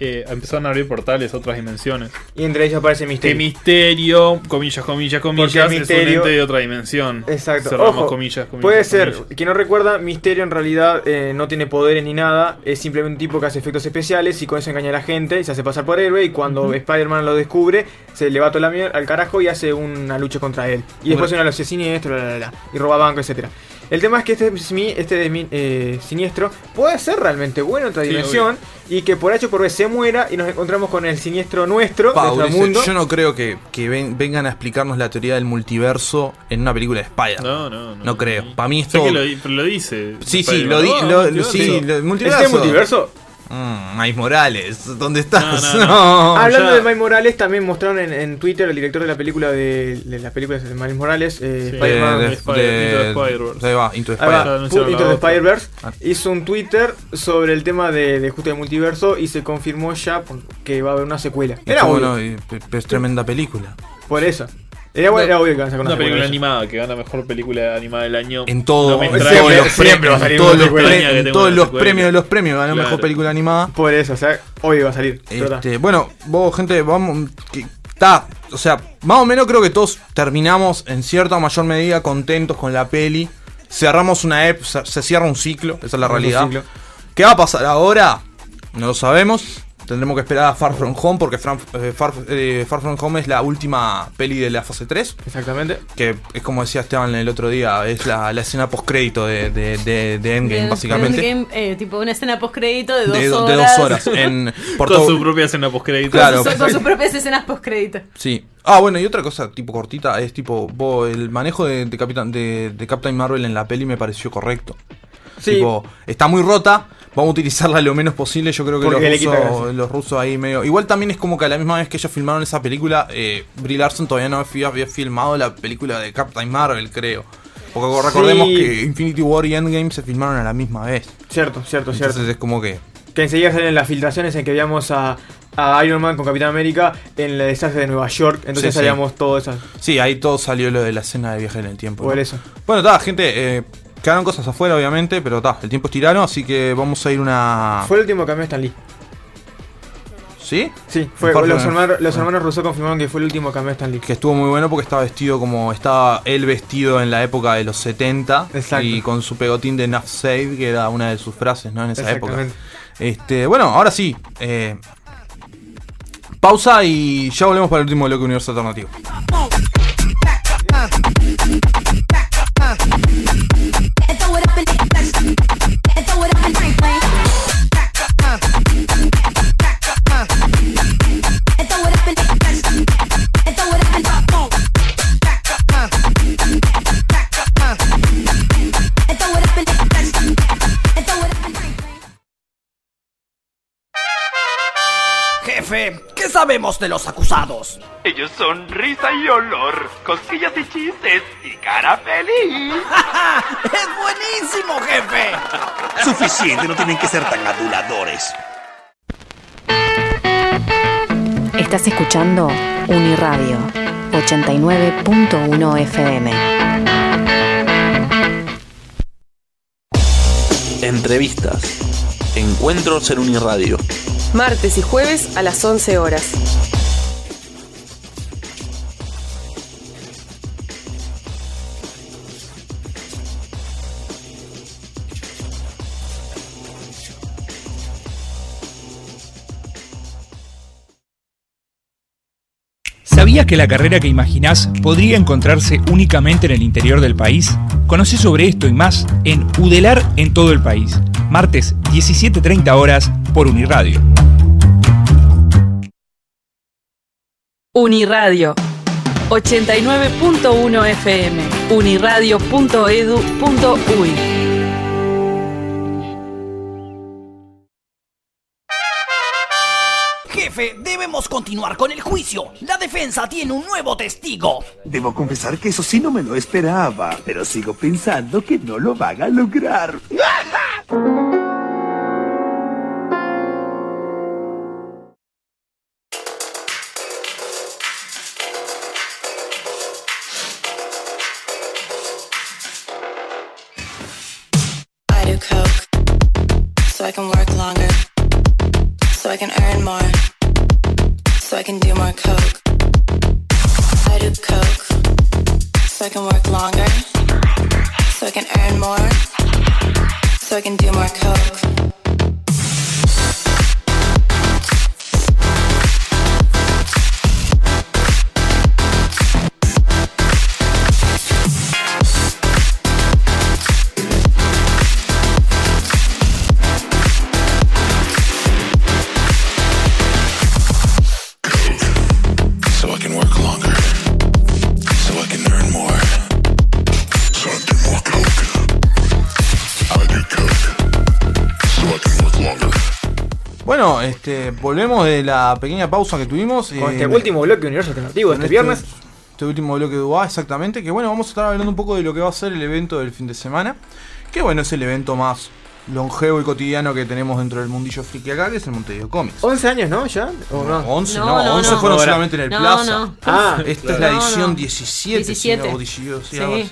eh, empezaron a abrir portales a otras dimensiones. Y entre ellos aparece Que Misterio. misterio, comillas, comillas, comillas, Porque es Misterio- un ente de otra dimensión. Exacto. Cerramos Ojo, comillas, comillas. puede ser, comillas. quien no recuerda, Misterio en realidad eh, no tiene poderes ni nada, es simplemente un tipo que hace efectos especiales y con eso engaña a la gente y se hace pasar por héroe y cuando. Spider-Man lo descubre, se le va toda la mierda al carajo y hace una lucha contra él. Y después una la, la, la, y roba banco, etcétera. El tema es que este, este eh, siniestro puede ser realmente bueno en otra Sí, dimensión y que por H o por B se muera y nos encontramos con el siniestro nuestro, Pa, nuestro Ulises, mundo. Yo no creo que, que ven- vengan a explicarnos la teoría del multiverso en una película de Spider. No, no, no. No creo. Para mí Sé esto. que lo, dice. Sí, sí, lo di. Lo- sí, lo- el multiverso. ¿Este multiverso? Mm, Miles Morales, ¿dónde estás? No, no, No, Hablando ya. de Miles Morales, también mostraron en, en Twitter el director de la película de, de las películas de Miles Morales, eh, Sí. Spider-Man. de, Into Spider-Verse. ahí va, Into Spider. Spider-Verse Ah. hizo un Twitter sobre el tema de, de justo del multiverso y se confirmó ya que va a haber una secuela. Era bueno, es tremenda película. por eso. Era, bueno, era obvio que a Una película animada que gana mejor película animada del año. En todo, No me en extraña. todos los siempre va a premios, salir todos los, pre- todos los premios de los premios ganó Claro. mejor película animada. Por eso, o sea, obvio va a salir. Este, bueno, vos, gente, vamos. Está, o sea, más o menos creo que todos terminamos en cierta o mayor medida contentos con la peli. Cerramos una ep, se, se cierra un ciclo, esa es la realidad. ciclo. ¿Qué va a pasar ahora? No lo sabemos. Tendremos que esperar a Far From Home porque Fran- eh, Far, eh, Far From Home es la última peli de la fase 3. Exactamente. Que es como decía Esteban el otro día, es la, la escena post crédito de, de, de- de Endgame, De- básicamente. de Endgame, eh, tipo una escena post crédito de dos de, horas. de dos horas. En, por Con todo- su propia escena post-crédito. Claro. Con, su- con sus propias escenas post crédito. Sí. Ah, bueno, y otra cosa tipo cortita es tipo, el manejo de, de, Capitán, de, de Captain Marvel en la peli me pareció correcto. Sí. Tipo, está muy rota, vamos a utilizarla lo menos posible. Yo creo que los Porque rusos, los rusos ahí medio. Igual también es como que a la misma vez que ellos filmaron esa película, eh, Brie Larson todavía no había, filmado la película de Captain Marvel, creo. Porque recordemos Sí. que Infinity War y Endgame se filmaron a la misma vez. Cierto, cierto, Entonces cierto. es como que. Que enseguida salen las filtraciones en que veíamos a, a Iron Man con Capitán América en el desastre de Nueva York. Entonces Sí, sí. salíamos todo eso. Sí, ahí todo salió lo de la escena de viaje en el tiempo. Por ¿no? eso. Bueno, está, gente, eh, quedaron cosas afuera, obviamente, pero está, el tiempo es tirano, así que vamos a ir una. Fue el último cameo de Stan Lee. ¿Sí? Sí, fue, los, hermanos, los hermanos Russo confirmaron que fue el último cameo de Stan Lee. Que estuvo muy bueno porque estaba vestido como estaba él vestido en la época de los 70 Exacto. y con su pegotín de Enough Save, que era una de sus frases, ¿no? En esa época. Exactamente. Este, bueno, ahora sí. eh, pausa y ya volvemos para el último bloque Universo Alternativo. And throw it up in the And throw it up in Franklin. Jefe, ¿qué sabemos de los acusados? Ellos son risa y olor, cosquillas y chistes y cara feliz. ¡Es buenísimo, jefe! Suficiente, no tienen que ser tan aduladores. Estás escuchando Uniradio 89.1 FM. Entrevistas. Encuentros en Uniradio. Martes y jueves a las 11 horas. ¿Sabías que la carrera que imaginás podría encontrarse únicamente en el interior del país? Conoce sobre esto y más en Udelar en todo el país. Martes 17.30 horas por Uniradio. Uniradio 89.1 FM uniradio.edu.uy Jefe, debemos continuar con el juicio. La defensa tiene un nuevo testigo. Debo confesar que eso sí no me lo esperaba, pero sigo pensando que no lo van a lograr. volvemos de la pequeña pausa que tuvimos. Con eh, este último bloque de Universo Alternativo con este viernes. Este último bloque de UA, exactamente. Que bueno, vamos a estar hablando un poco de lo que va a ser el evento del fin de semana. Que bueno, es el evento más longevo y cotidiano que tenemos dentro del mundillo friki acá, que es el Montevideo Comics. 11 años, ¿no? ¿Ya? ¿O no? 11, no, No, no, 11 no. fueron solamente en el No, Plaza. no. Ah, esta es claro. la No, edición no. 17, 17. si no, o 18, sí, algo así.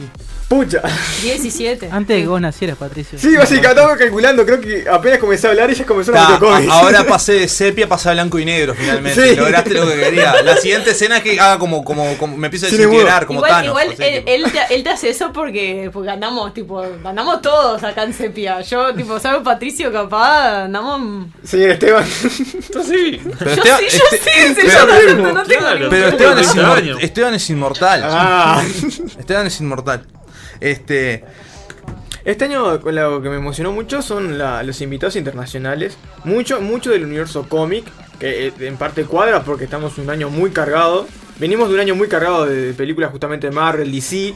Pucha. 17. Antes de que vos nacieras, Patricio. Sí, básicamente estaba calculando, creo que apenas comencé a hablar y ya comenzó Ta, a a- ahora pasé de sepia, pasé a blanco y negro finalmente. Sí. Lograste lo que quería. La siguiente escena es que haga como, como, como me empieza a desintegrar, como igual Thanos. igual así, él, él te, él te hace eso porque, porque andamos, tipo, andamos todos acá en sepia. Yo, tipo, ¿sabes, Patricio? Capaz, andamos. Señor Esteban. Yo sí. Pero Yo Esteban- sí, yo este- sí, sí, pero- no, no tengo Pero ningún Esteban es, inmor- Esteban es inmortal. Ah. Esteban es inmortal. Este. Este año con lo que me emocionó mucho son la- los invitados internacionales. Mucho, mucho del universo cómic, que eh, en parte cuadra porque estamos un año muy cargado. Venimos de un año muy cargado de películas justamente de Marvel, DC.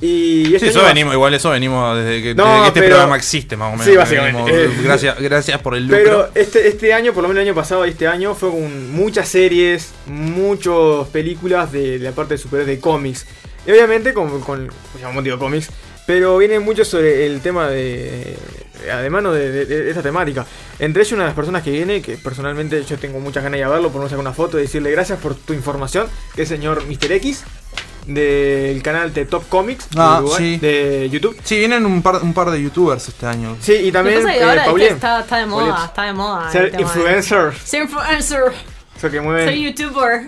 Y Sí, este eso venimos, igual eso venimos desde que, No, desde que este pero- programa existe, más o menos. Sí, básicamente. Venimos- gracias, gracias por el lucro. Pero este, este año, por lo menos el año pasado y este año, fue con muchas series, muchas películas de, la parte de superhéroes de cómics. Y obviamente con, con llamamos digo cómics, pero viene mucho sobre el tema de... Además de, de- de esta temática. Entre ellos una de las personas que viene, que personalmente yo tengo muchas ganas de ir a verlo, por no sacar una foto y decirle gracias por tu información, que es el señor Mr. X, del canal de Top Comics de, Ah, Uruguay, sí. de YouTube. Sí, vienen un par, un par de youtubers este año. Sí, y también eh, ahora Paulien. ¿viste? está, está de moda, Paulien. está de moda. Ser influencer. Ser influencer. Eso que mueve. Soy youtuber.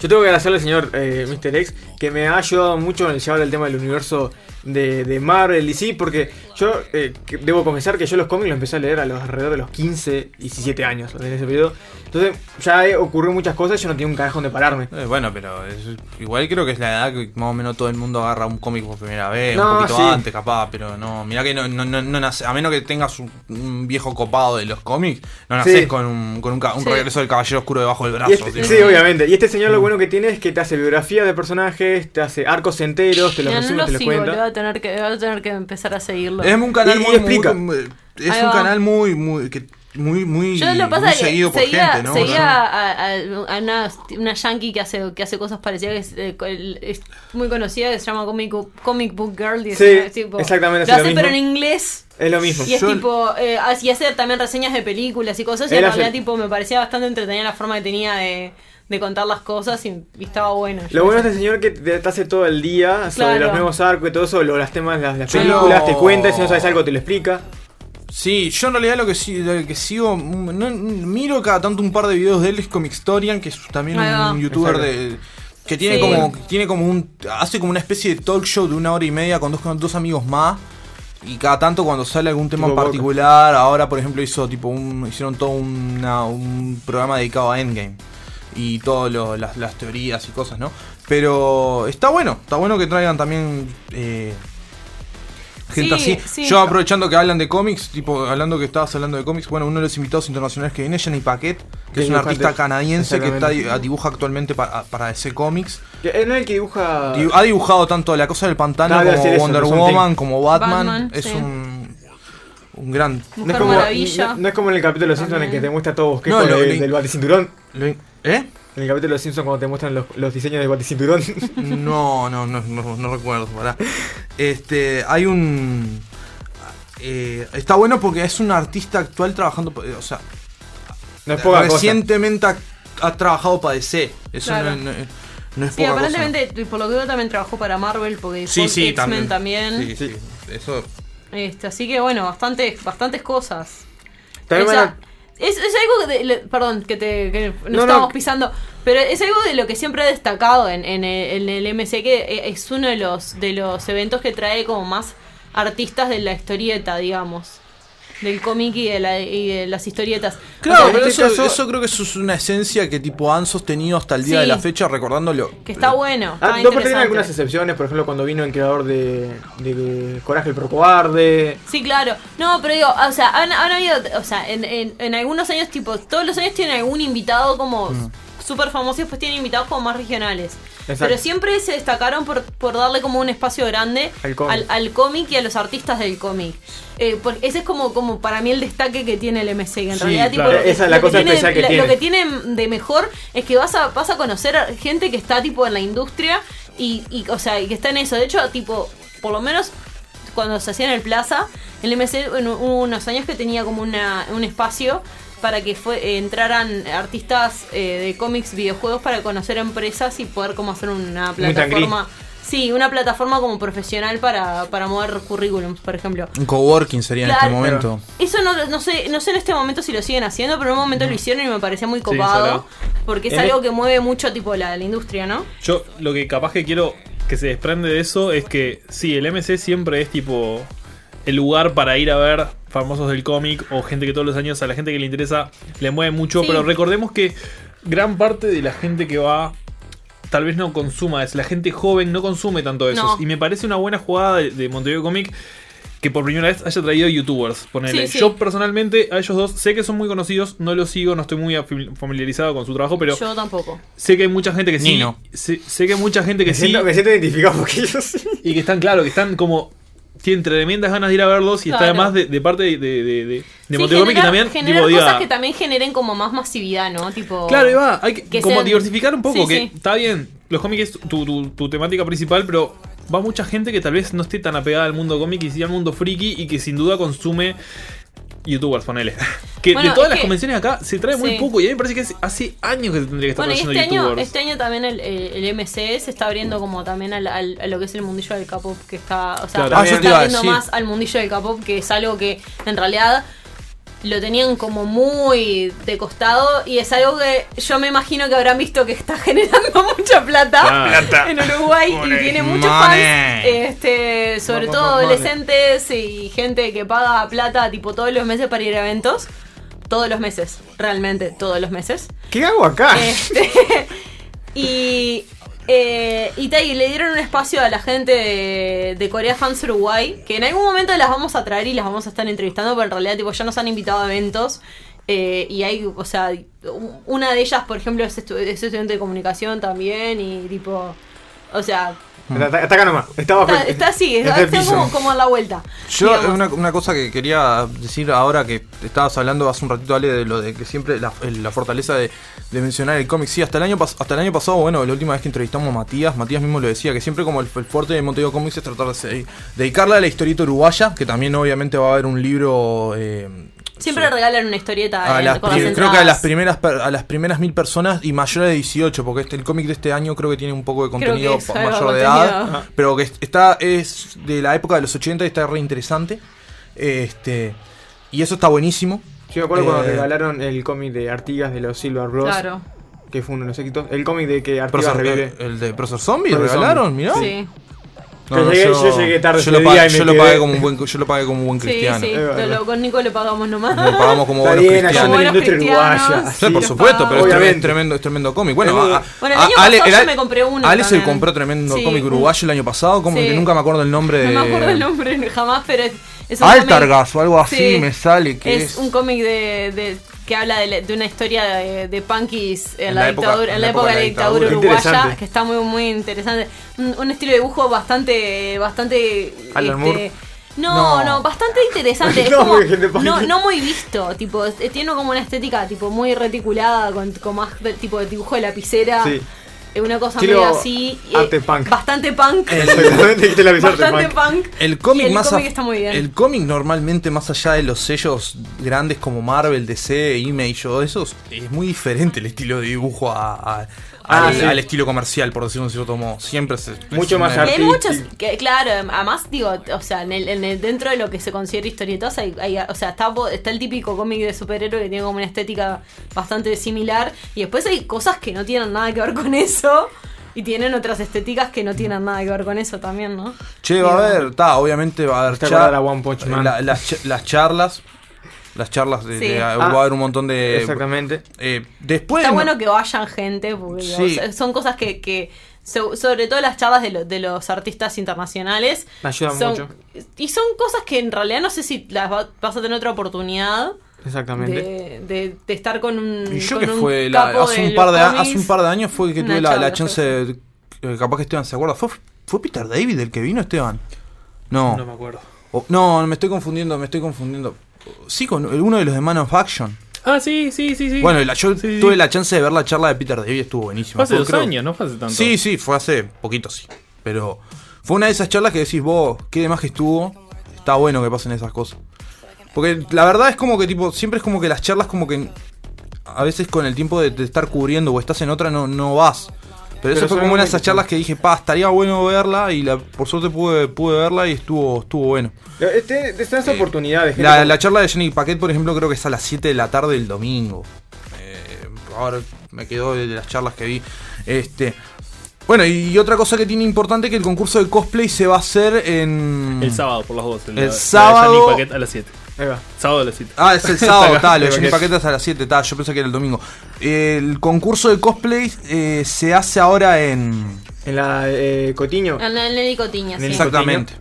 Yo tengo que agradecerle al señor eh, Mr. X que me ha ayudado mucho en el llevar el tema del universo de, de Marvel y sí, porque yo eh, debo confesar que yo los cómics los empecé a leer a los alrededor de los 15, 17 años en ese periodo. Entonces ya ocurrió muchas cosas y yo no tenía un cajón de pararme. Eh, bueno, pero es- igual creo que es la edad que más o menos todo el mundo agarra un cómic por primera vez, No, un poquito sí. antes capaz, pero no, mirá que no, no, no, no nace- a menos que tengas un, un viejo copado de los cómics, no nacés Sí. con un, con un, ca- un Sí. regreso del caballero oscuro debajo del brazo. Y este- tío. sí, obviamente. Y este señor lo bueno que tiene es que te hace biografía de personajes, te hace arcos enteros, te los resume, lo te los cuenta. Tener que, voy a tener que empezar a seguirlo. Es un canal Y- y muy, explica. muy- es Ahí un va. canal muy, muy, que, muy, muy, Yo lo que pasa muy seguido por seguía, gente, ¿no? seguía a, a- a una, una yankee que hace, que hace cosas parecidas, que es, eh, es muy conocida, que se llama Comic, Comic Book Girl. y es- Sí, es tipo- exactamente, Lo hace lo hace pero en inglés. Es lo mismo. Y es Yo- tipo, eh, y hace también reseñas de películas y cosas. Y en hace- realidad, tipo, me parecía bastante entretenida la forma que tenía de, de contar las cosas y, y estaba bueno. Lo bueno de este señor que te, te hace todo el día sobre Claro. los nuevos arcos y todo eso, lo- las temas, las, películas, lo- te cuenta y si no sabes algo te lo explica. Sí, yo en realidad lo que, sí, lo que sigo, mm, no- miro cada tanto un par de videos de él, es Comixtorian, que es también un youtuber Exacto. de que tiene Sí. como tiene como un hace como una especie de talk show de una hora y media con dos, con dos amigos más y cada tanto cuando sale algún tema en Boca. particular, ahora por ejemplo hizo tipo un hicieron todo una- un programa dedicado a Endgame. Y todas las, las teorías y cosas, ¿no? Pero está bueno, está bueno que traigan también eh, gente Sí, así. sí. Yo aprovechando que hablan de cómics, tipo hablando que estabas hablando de cómics, bueno, uno de los invitados internacionales que viene es Jenny Paquet, que es un artista canadiense que está, Exactamente. dibuja actualmente para, para DC Comics. Es el que dibuja. Di- Ha dibujado tanto La Cosa del Pantano Ah, como decir Wonder Woman, como Batman. Batman, es sí. un, un gran. No es, como, no, no es como en el capítulo de los Simpsons en el que te muestra todo bosquejo No, lo- de- lo- del baticinturón. ¿Eh? En el capítulo de los Simpsons cuando te muestran los, los diseños del baticinturón. No, no, no, no, no recuerdo, pará. Este, hay un. eh, está bueno porque es un artista actual trabajando. O sea, No es poca cosa. recientemente ha, ha trabajado para DC. Eso Claro. no, no- no es Sí, cosa. aparentemente, y por lo que veo, también trabajó para Marvel, porque Sí, sí, X-Men también. también. Sí, sí. Eso. Este, así que bueno, bastantes, bastantes cosas. También a- es, es algo de, le- perdón que te que nos No, no. estamos pisando, pero es algo de lo que siempre he destacado en, en el, en el MC que es uno de los de los eventos que trae como más artistas de la historieta, digamos, del cómic y de, la- y de las historietas. Claro, O sea, pero eso, este caso, eso creo que eso es una esencia que tipo han sostenido hasta el día Sí. de la fecha, recordándolo. que está bueno, está Ah, no, pero algunas excepciones, por ejemplo, cuando vino el creador de, de Coraje el Procobarde. Sí, claro. No, pero digo, o sea, han, han habido, o sea, en, en, en algunos años, tipo, todos los años tienen algún invitado como Mm. Súper famoso y después tienen invitados como más regionales. Exacto. Pero siempre se destacaron por, por darle como un espacio grande Al cómic. al, al cómic y a los artistas del cómic. Eh, ese es como, como para mí el destaque que tiene el MC, que en Sí, realidad claro. lo que- Esa es la lo que cosa tiene- especial que la- tiene. Lo que tiene de mejor es que vas a, vas a conocer a gente que está tipo en la industria y, y, o sea, y que está en eso. De hecho, tipo, por lo menos cuando se hacía en el Plaza, el MC en unos años que tenía como una, un espacio para que fue, eh, entraran artistas eh, de cómics, videojuegos para conocer empresas y poder como hacer una plataforma. Sí, una plataforma como profesional para, para mover currículums, por ejemplo. Un coworking sería en este momento. Eso no, no sé, no sé en este momento si lo siguen haciendo, pero en un momento lo hicieron y me parecía muy copado. porque es En algo el- que mueve mucho tipo la, la industria, ¿no? Yo lo que capaz que quiero que se desprende de eso es que sí, el MC siempre es tipo el lugar para ir a ver famosos del cómic o gente que todos los años a la gente que le interesa le mueve mucho, Sí. pero recordemos que gran parte de la gente que va tal vez no consuma, es la gente joven no consume tanto eso. No. Y me parece una buena jugada de, de Montevideo Comic que por primera vez haya traído youtubers. Ponele. Sí, sí. Yo personalmente a ellos dos sé que son muy conocidos, no los sigo, no estoy muy familiarizado con su trabajo, pero Yo tampoco. sé que hay mucha gente que sí. Nino. Sé, sé que hay mucha gente que Me sí. me siento identificado porque ellos sí. Y que están, claro, que están como. Tienen tremendas ganas de ir a verlos y está además de, de parte de, de, de, de Sí, que también. tipo, diga- cosas que también generen como más masividad, ¿no? Tipo. Claro, ahí va. Hay que, que como sean- diversificar un poco, Sí, que sí. está bien. Los cómics es tu, tu- tu temática principal, pero va mucha gente que tal vez no esté tan apegada al mundo cómic y sí al mundo friki y que sin duda consume youtubers, ponele. Que Bueno, de todas las que- convenciones acá se trae muy Sí. poco y a mí me parece que es- hace años que se tendría que estar Bueno, trayendo este año, youtubers. este año también el, el- el MC se está abriendo como también al, al- a lo que es el mundillo del K-pop, que está, o sea, Claro. Ah, está abriendo más al mundillo del K-pop, que es algo que en realidad lo tenían como muy de costado y es algo que yo me imagino que habrán visto que está generando mucha plata, en Uruguay Money. y tiene muchos Money. fans, este, sobre todo adolescentes y gente que paga plata tipo todos los meses para ir a eventos. Todos los meses, realmente todos los meses. ¿Qué hago acá? Este, y, eh, y y le dieron un espacio a la gente de, Corea Fans Uruguay, que en algún momento las vamos a traer y las vamos a estar entrevistando, pero en realidad tipo, ya nos han invitado a eventos. eh, y hay, o sea, una de ellas, por ejemplo, es, estu- es estudiante de comunicación también. Y tipo, o sea, Está, acá nomás. Está, bajo está, así, está como, como a la vuelta. Yo, una, una cosa que quería decir ahora que estabas hablando hace un ratito, Ale, de lo de que siempre la, la fortaleza de, de mencionar el cómic. Sí, hasta el, año hasta el año pasado, bueno, la última vez que entrevistamos a Matías, Matías mismo lo decía, que siempre como el, el fuerte de Montevideo Comics es tratar de se- dedicarle a la historieta uruguaya, que también obviamente va a haber un libro... eh, Siempre regalan una historieta a en- las con las creo que a las primeras a las primeras mil personas y mayores de 18 porque este, el cómic de este año creo que tiene un poco de Creo que contenido de mayor de edad Ajá. pero que es- está es de la época de los 80 y está re interesante este y eso está buenísimo Yo me acuerdo cuando Eh, regalaron el cómic de Artigas de los Silver Bros. Claro. Que fue uno de los éxitos. El cómic de que Artigas revive. el de Profesor Zombie regalaron Zombie. mirá Sí. No, no, llegué- yo llegué tarde Yo ese lo pagué, día y me yo lo pagué como un buen, yo lo pagué como un buen cristiano. sí, lo- lo- con Nico le pagamos nomás. Lo pagamos como buenos cristianos. la industria uruguaya. Sí, por supuesto, pero es tremendo, es tremendo, cómic. Bueno, a- Bueno, el a- año Ale, pasado el- yo me compré uno Ale se también. compró tremendo Sí, cómic uruguayo el año pasado, como Sí. que nunca me acuerdo el nombre de. No me acuerdo el nombre jamás, pero es, Altargas o algo así Sí. me sale que es, es. un cómic de, de- que habla de, una historia de, de punkis en, En la, la época- dictadura, en la época de la dictadura dictadura. uruguaya, que está muy muy interesante. Un, un estilo de dibujo bastante bastante Alan este, Moore. no, No. no, bastante interesante. Es No, como, no, muy visto, tipo, tiene como una estética tipo muy reticulada con, con más tipo de dibujo de lapicera. Sí. Es Una cosa Estilo medio así. eh, arte punk. Bastante punk. Exactamente, la bastante punk. punk. El Y cómic el más cómic af- está muy bien. El cómic normalmente más allá de los sellos grandes como Marvel, DC, Image o esos, es muy diferente el estilo de dibujo a, a- Ah, al, sí. al estilo comercial, por decirlo de cierto modo. Siempre se Mucho más Y hay artístico. muchos, que, claro, además digo, o sea, en el, en el- dentro de lo que se considera historietas, hay, hay- o sea, está, está el típico cómic de superhéroe que tiene como una estética bastante similar, y después hay cosas que no tienen nada que ver con eso, y tienen otras estéticas que no tienen nada que ver con eso también, ¿no? Che, va a haber, está, obviamente va a haber ¿Te char- acuerdas de la One Punch Man? la- las, ch- las charlas. Las charlas, de, Sí. de- Ah. va a haber un montón de. Exactamente. eh, después. Está no- bueno que vayan gente, porque Sí. son cosas que, que so- sobre todo las charlas de, lo- de los artistas internacionales, Ayudan son- mucho. y son cosas que en realidad no sé si las va- vas a tener otra oportunidad. Exactamente. de, de- de estar con un, Y yo con que un fue la- hace, un par de, hace un par de años fue que tuve la, chance de, eh, capaz que Esteban se acuerda fue, fue Peter David el que vino Esteban no No me acuerdo. O- no me estoy confundiendo me estoy confundiendo sí con uno de los de Man of Action Ah, sí, sí, sí, sí. bueno la- yo Sí, sí. tuve la chance de ver la charla de Peter David estuvo buenísima Fue hace Fue, dos creo- años, no fue hace tanto. sí sí fue hace poquito sí pero fue una de esas charlas que decís vos qué de más que estuvo está bueno que pasen esas cosas porque la verdad es como que tipo siempre es como que las charlas como que a veces con el tiempo de, de estar cubriendo o estás en otra no, no vas. Pero, eso Pero fue como una de esas charlas que dije, pa, estaría bueno verla y la, por suerte pude, pude verla y estuvo, estuvo bueno. Este, esta es oportunidad de gente La, charla de Jenny Paquet, por ejemplo, creo que es a las 7 de la tarde del domingo. Eh, ahora me quedó de las charlas que vi. Este. Bueno, y otra cosa que tiene importante que el concurso de cosplay se va a hacer en. El sábado, por las dos. El la- la de sábado- a las 7. Ahí va. Sábado a las 7. Ah, es el sábado, tal, lo de Jenny Paquet. Paquetas a las 7, tal, yo pensé que era el domingo. El concurso de cosplay eh, se hace ahora en. En la eh, Cotiño. En el Nelly Cotiña, sí. Exactamente.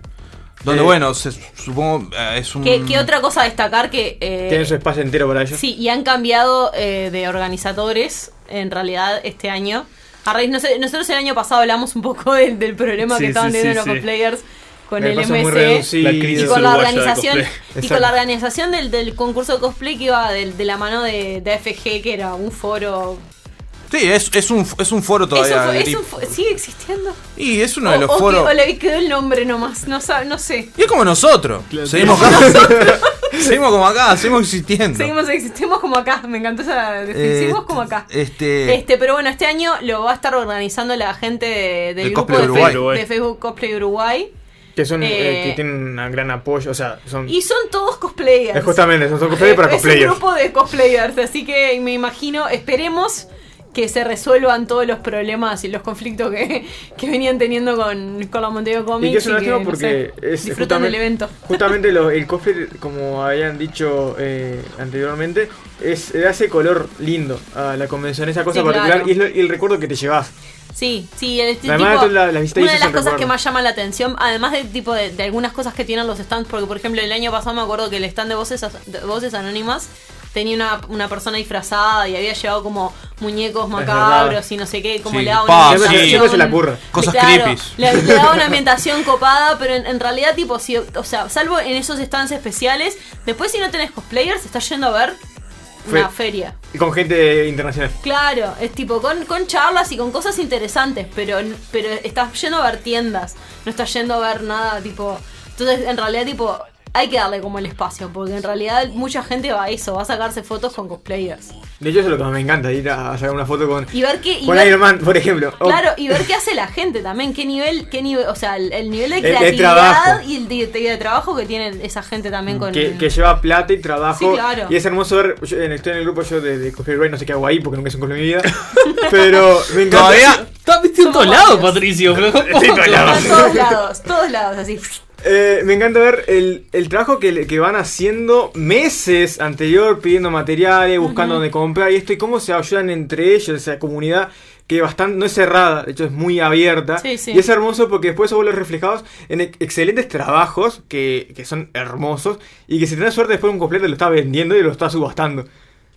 Donde, Eh, bueno, se- supongo eh, es un. ¿Qué, qué otra cosa a destacar que... eh, Tienen su espacio entero para ellos. Sí, y han cambiado eh, de organizadores en realidad este año. A raíz, no sé, nosotros el año pasado hablamos un poco del, del problema Sí, que estaban sí, teniendo sí, los sí. cosplayers con el MC. La y con la de organización y con la organización del, del concurso de cosplay que iba del- de, la mano de, de AFG que era un foro Sí, es, es, un, es un foro todavía. De es un sigue existiendo Y es uno de O- los o, que- foros. o le quedó el nombre nomás no sabe, no sé Y es como nosotros. Claro, Seguimos como acá, seguimos existiendo. seguimos existimos como acá me encantó esa definición seguimos Eh, como acá Este. Este, pero bueno, este año lo va a estar organizando la gente de- del Del grupo Cosplay de, Uruguay. Fe- de Facebook Cosplay Uruguay. Que son eh, Eh, que tienen un gran apoyo. O sea, son. Y son todos cosplayers. Justamente, son cosplayers para Eh, Es un cosplayers. grupo de cosplayers, así que me imagino, esperemos que se resuelvan todos los problemas y los conflictos que, que venían teniendo con, con la Montevideo Comics. Y que es una lástima no porque sé, es disfrutan del evento. Justamente lo- el cosplay, como habían dicho eh, anteriormente, es, le hace color lindo a la convención, esa cosa Sí, particular claro. y es lo- y el recuerdo que te llevas. Sí, sí, el Además, tipo- la- una de las cosas que más llama la atención, además de tipo de, de algunas cosas que tienen los stands, porque por ejemplo el año pasado me acuerdo que el stand de voces, de voces anónimas tenía una, una persona disfrazada y había llevado como muñecos macabros y no sé qué, como Sí, le daba una sí. ambientación- Siempre se la curra. Cosas Claro, creepy. Le, le daba una ambientación copada, pero en, en realidad tipo, si, o sea, salvo en esos stands especiales, después si no tenés cosplayers, estás yendo a ver una Fe- feria. Y con gente internacional. Claro, es tipo con, con charlas y con cosas interesantes, pero, pero estás yendo a ver tiendas, no estás yendo a ver nada tipo... Entonces, en realidad, tipo, hay que darle como el espacio, porque en realidad mucha gente va a eso, va a sacarse fotos con cosplayers. De hecho, eso es lo que más me encanta, ir a sacar una foto con, Y ver qué. y con ver- Iron Man, por ejemplo. Claro, y ver qué hace la gente también, qué nivel, qué nivel, o sea, el, el nivel de El- el creatividad trabajo. y el de, de trabajo que tiene esa gente también con que, que lleva plata y trabajo. Sí, claro. Y es hermoso ver. yo, en- estoy en el grupo yo de, de Cosplay Ray, no sé qué hago ahí porque nunca es un cosplay en mi vida. Pero me encanta. Todavía. Estás vestido en todos lados, Patricio. Pero Estoy en todos lados. Todos lados, todos lados, así. Eh, me encanta ver el, el trabajo que, que van haciendo meses anterior, pidiendo materiales, buscando Ujú. dónde comprar y esto, y cómo se ayudan entre ellos, esa comunidad que bastante, no es cerrada, de hecho es muy abierta. Sí, sí. Y es hermoso porque después eso vuelve reflejados en ex- excelentes trabajos que, que son hermosos y que si tenés suerte después un completo lo está vendiendo y lo está subastando.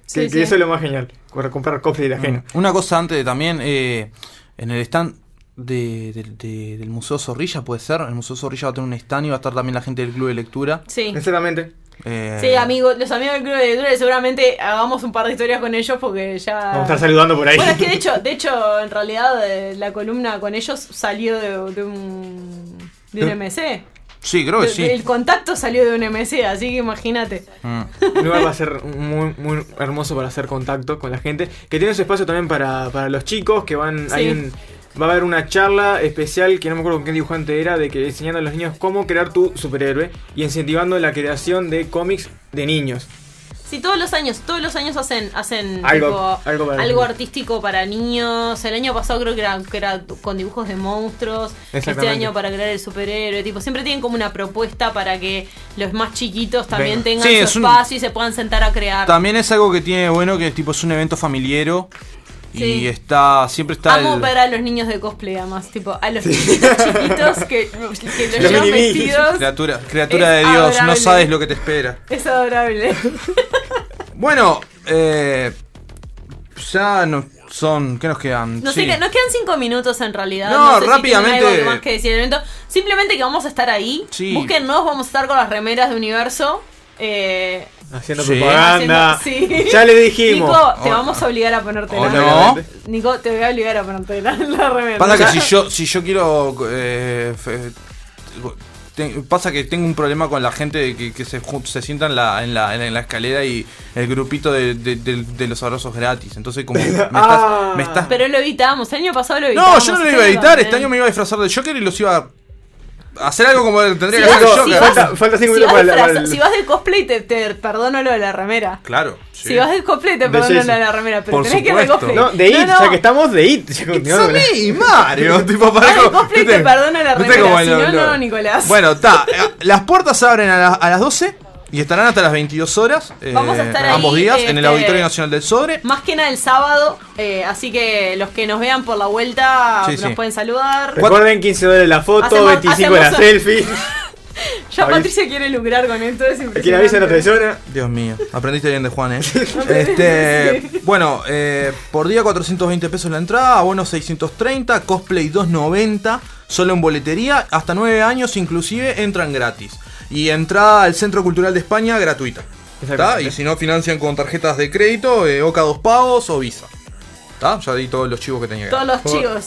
Sí, que, eso es lo más genial, para comprar cosplay de ajeno. Una cosa antes de también, eh, en el stand de- de- de- del Museo Zorrilla, puede ser. El Museo Zorrilla va a tener un stand y va a estar también la gente del Club de Lectura. Sí. Exactamente. Eh, Sí, amigos, los amigos del Club de Lectura, seguramente hagamos un par de historias con ellos porque ya. Vamos a estar saludando por ahí. Bueno, es que de hecho, de hecho, en realidad eh, la columna con ellos salió de, de un de un ¿De- MC. Sí, creo que De- sí. El contacto salió de un MC, así que imagínate. Un lugar va a ser muy, muy hermoso para hacer contacto con la gente. Que tiene su espacio también para, para los chicos que van. Sí. hay un- va a haber una charla especial que no me acuerdo con qué dibujante era, de que enseñando a los niños cómo crear tu superhéroe y incentivando la creación de cómics de niños. Sí, todos los años, todos los años hacen, hacen Algo- tipo, algo para algo niños. artístico para niños. El año pasado creo que era, que era con dibujos de monstruos. Este año para crear el superhéroe. Tipo, siempre tienen como una propuesta para que los más chiquitos también Venga. tengan Sí, su es un- espacio y se puedan sentar a crear. También es algo que tiene bueno que tipo es un evento familiero y está siempre está Amo el- ver a los niños de cosplay, además, tipo, a los chiquitos chiquitos que, que los Los llevan mini-me. vestidos. criatura, criatura de Dios, no sabes lo que te espera. Es adorable. Bueno, eh, ya no son, ¿qué nos quedan? No Sí. sé, nos quedan cinco minutos en realidad. No, sé si rápidamente. algo más que decir. Simplemente que vamos a estar ahí. Sí. Búsquennos, vamos a estar con las remeras de universo. Eh, Haciendo Sí. propaganda. haciendo- sí. Ya le dijimos. Nico, te O- vamos a obligar a ponerte o la no. Nico, te voy a obligar a ponerte la, la remera. Pasa que si yo, si yo quiero. eh, fe- te- pasa que tengo un problema con la gente que, que se, se sienta en la, en, la, en la escalera y el grupito de, de- de- de los abrazos gratis. Entonces, como. Me estás, Ah. me estás- Pero lo evitamos. El año pasado lo No, evitamos. yo no lo este iba a también. Este año me iba a disfrazar de Joker y los iba a hacer algo como tendría Si que hacer si Joker. vas- Falta- falta cinco si minutos vas para para el- si vas de cosplay, te, te perdono lo de la remera. Claro. sí. Si vas de cosplay, te perdono lo de la remera. Pero Por tenés que ir de supuesto. cosplay. No, de IT, no. ya que estamos de IT. ya It's continuando a con la- me, Mario. tipo, para Vas de cosplay, te ¿viste? perdono la ¿Viste remera. Si no, no, Nicolás. Bueno, está. eh, Las puertas se abren a, la- a las 12 y estarán hasta las 22 horas. eh, Vamos a estar ahí, ambos días en el este, Auditorio Nacional del Sobre. Más que nada el sábado, eh, así que los que nos vean por la vuelta Sí, nos sí. pueden saludar. Recuerden 15 dólares la foto, Hacemos- 25 la hacemos- selfie. Ya. Patricia quiere lucrar con esto, es Quien avisa no traiciona. Dios mío, aprendiste bien de Juan, ¿eh? este, bueno, eh, por día 420 pesos la entrada, abono 630, cosplay 290, solo en boletería, hasta 9 años inclusive entran gratis. Y entrada al Centro Cultural de España gratuita. Y si no financian con tarjetas de crédito, eh, Oca dos pagos o Visa. ¿Está? Ya di todos los chivos que tenía que Todos dar. los chicos.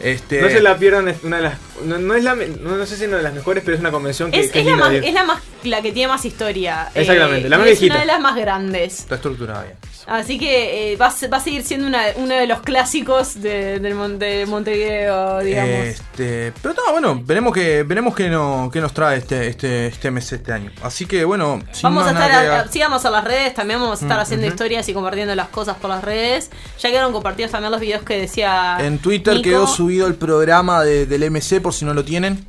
Este, No se la pierdan, es una de las. No, no es la, no, no sé si es una de las mejores, pero es una convención que, Es, que es la más, es la más la que tiene más historia. eh, Exactamente, la y más es viejita. una de las más grandes. Está estructurada bien. Así que eh, va, a se- va a seguir siendo una, uno de los clásicos de, del Mon- de Montevideo, digamos. Este, pero no, bueno, veremos que veremos qué no, qué nos trae este este este mes este año. Así que bueno, sin Vamos a estar, nada que a- sigamos a las redes, también vamos a estar Mm, haciendo historias y compartiendo las cosas por las redes. Ya quedaron compartidos también los videos que decía en Twitter Nico. quedó subido el programa de- del MC por si no lo tienen.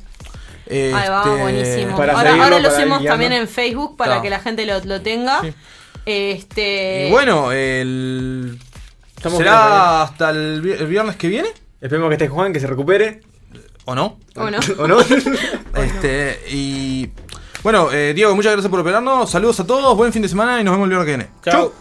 Ahí va, Este, buenísimo. Para ahora seguirlo, ahora lo ir también en Facebook para que la gente lo, lo tenga. Este Y bueno, el Estamos será hasta el, vi- el viernes que viene Esperemos que esté Juan, que se recupere. o no. ¿O no? ¿O no? Este y bueno, eh, Diego, muchas gracias por operarnos. Saludos a todos, buen fin de semana y nos vemos el viernes que viene. Chau.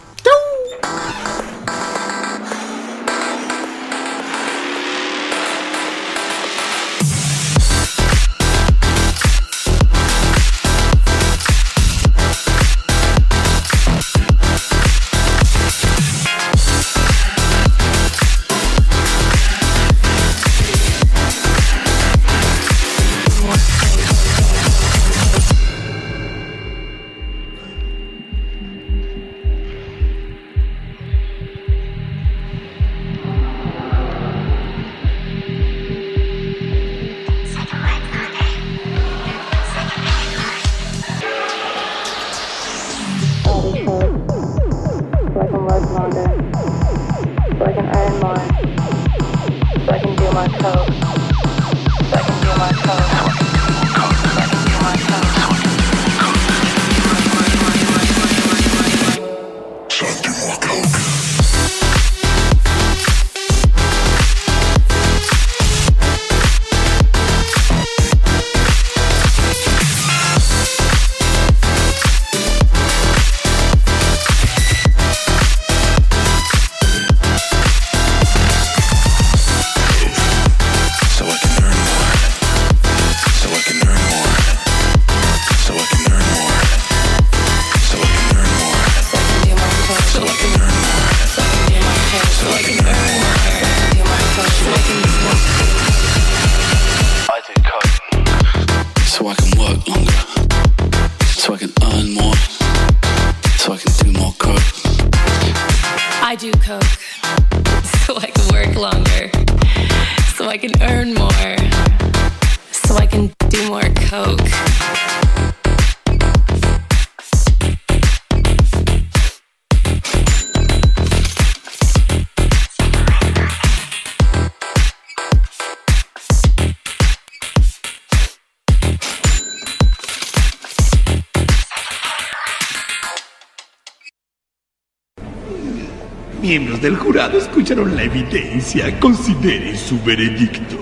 Del jurado escucharon la evidencia. Consideren su veredicto.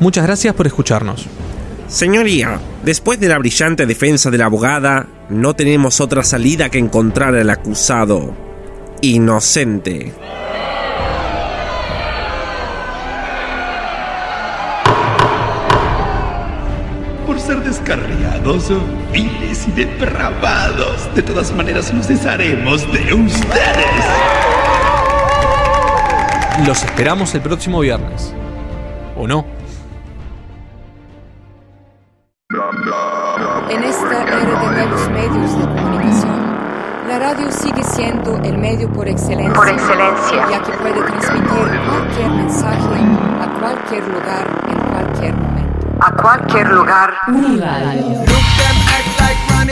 Muchas gracias por escucharnos. Señoría, después de la brillante defensa de la abogada, no tenemos otra salida que encontrar al acusado inocente. Por ser descarriados, viles y depravados. De todas maneras, nos desharemos de ustedes. Los esperamos el próximo viernes. ¿O no? En esta era de nuevos medios de comunicación, la radio sigue siendo el medio por excelencia, Por excelencia. ya que puede transmitir cualquier mensaje a cualquier lugar en cualquier momento. A cualquier lugar. Uniradio.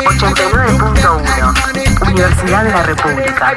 89.1 Universidad de la República.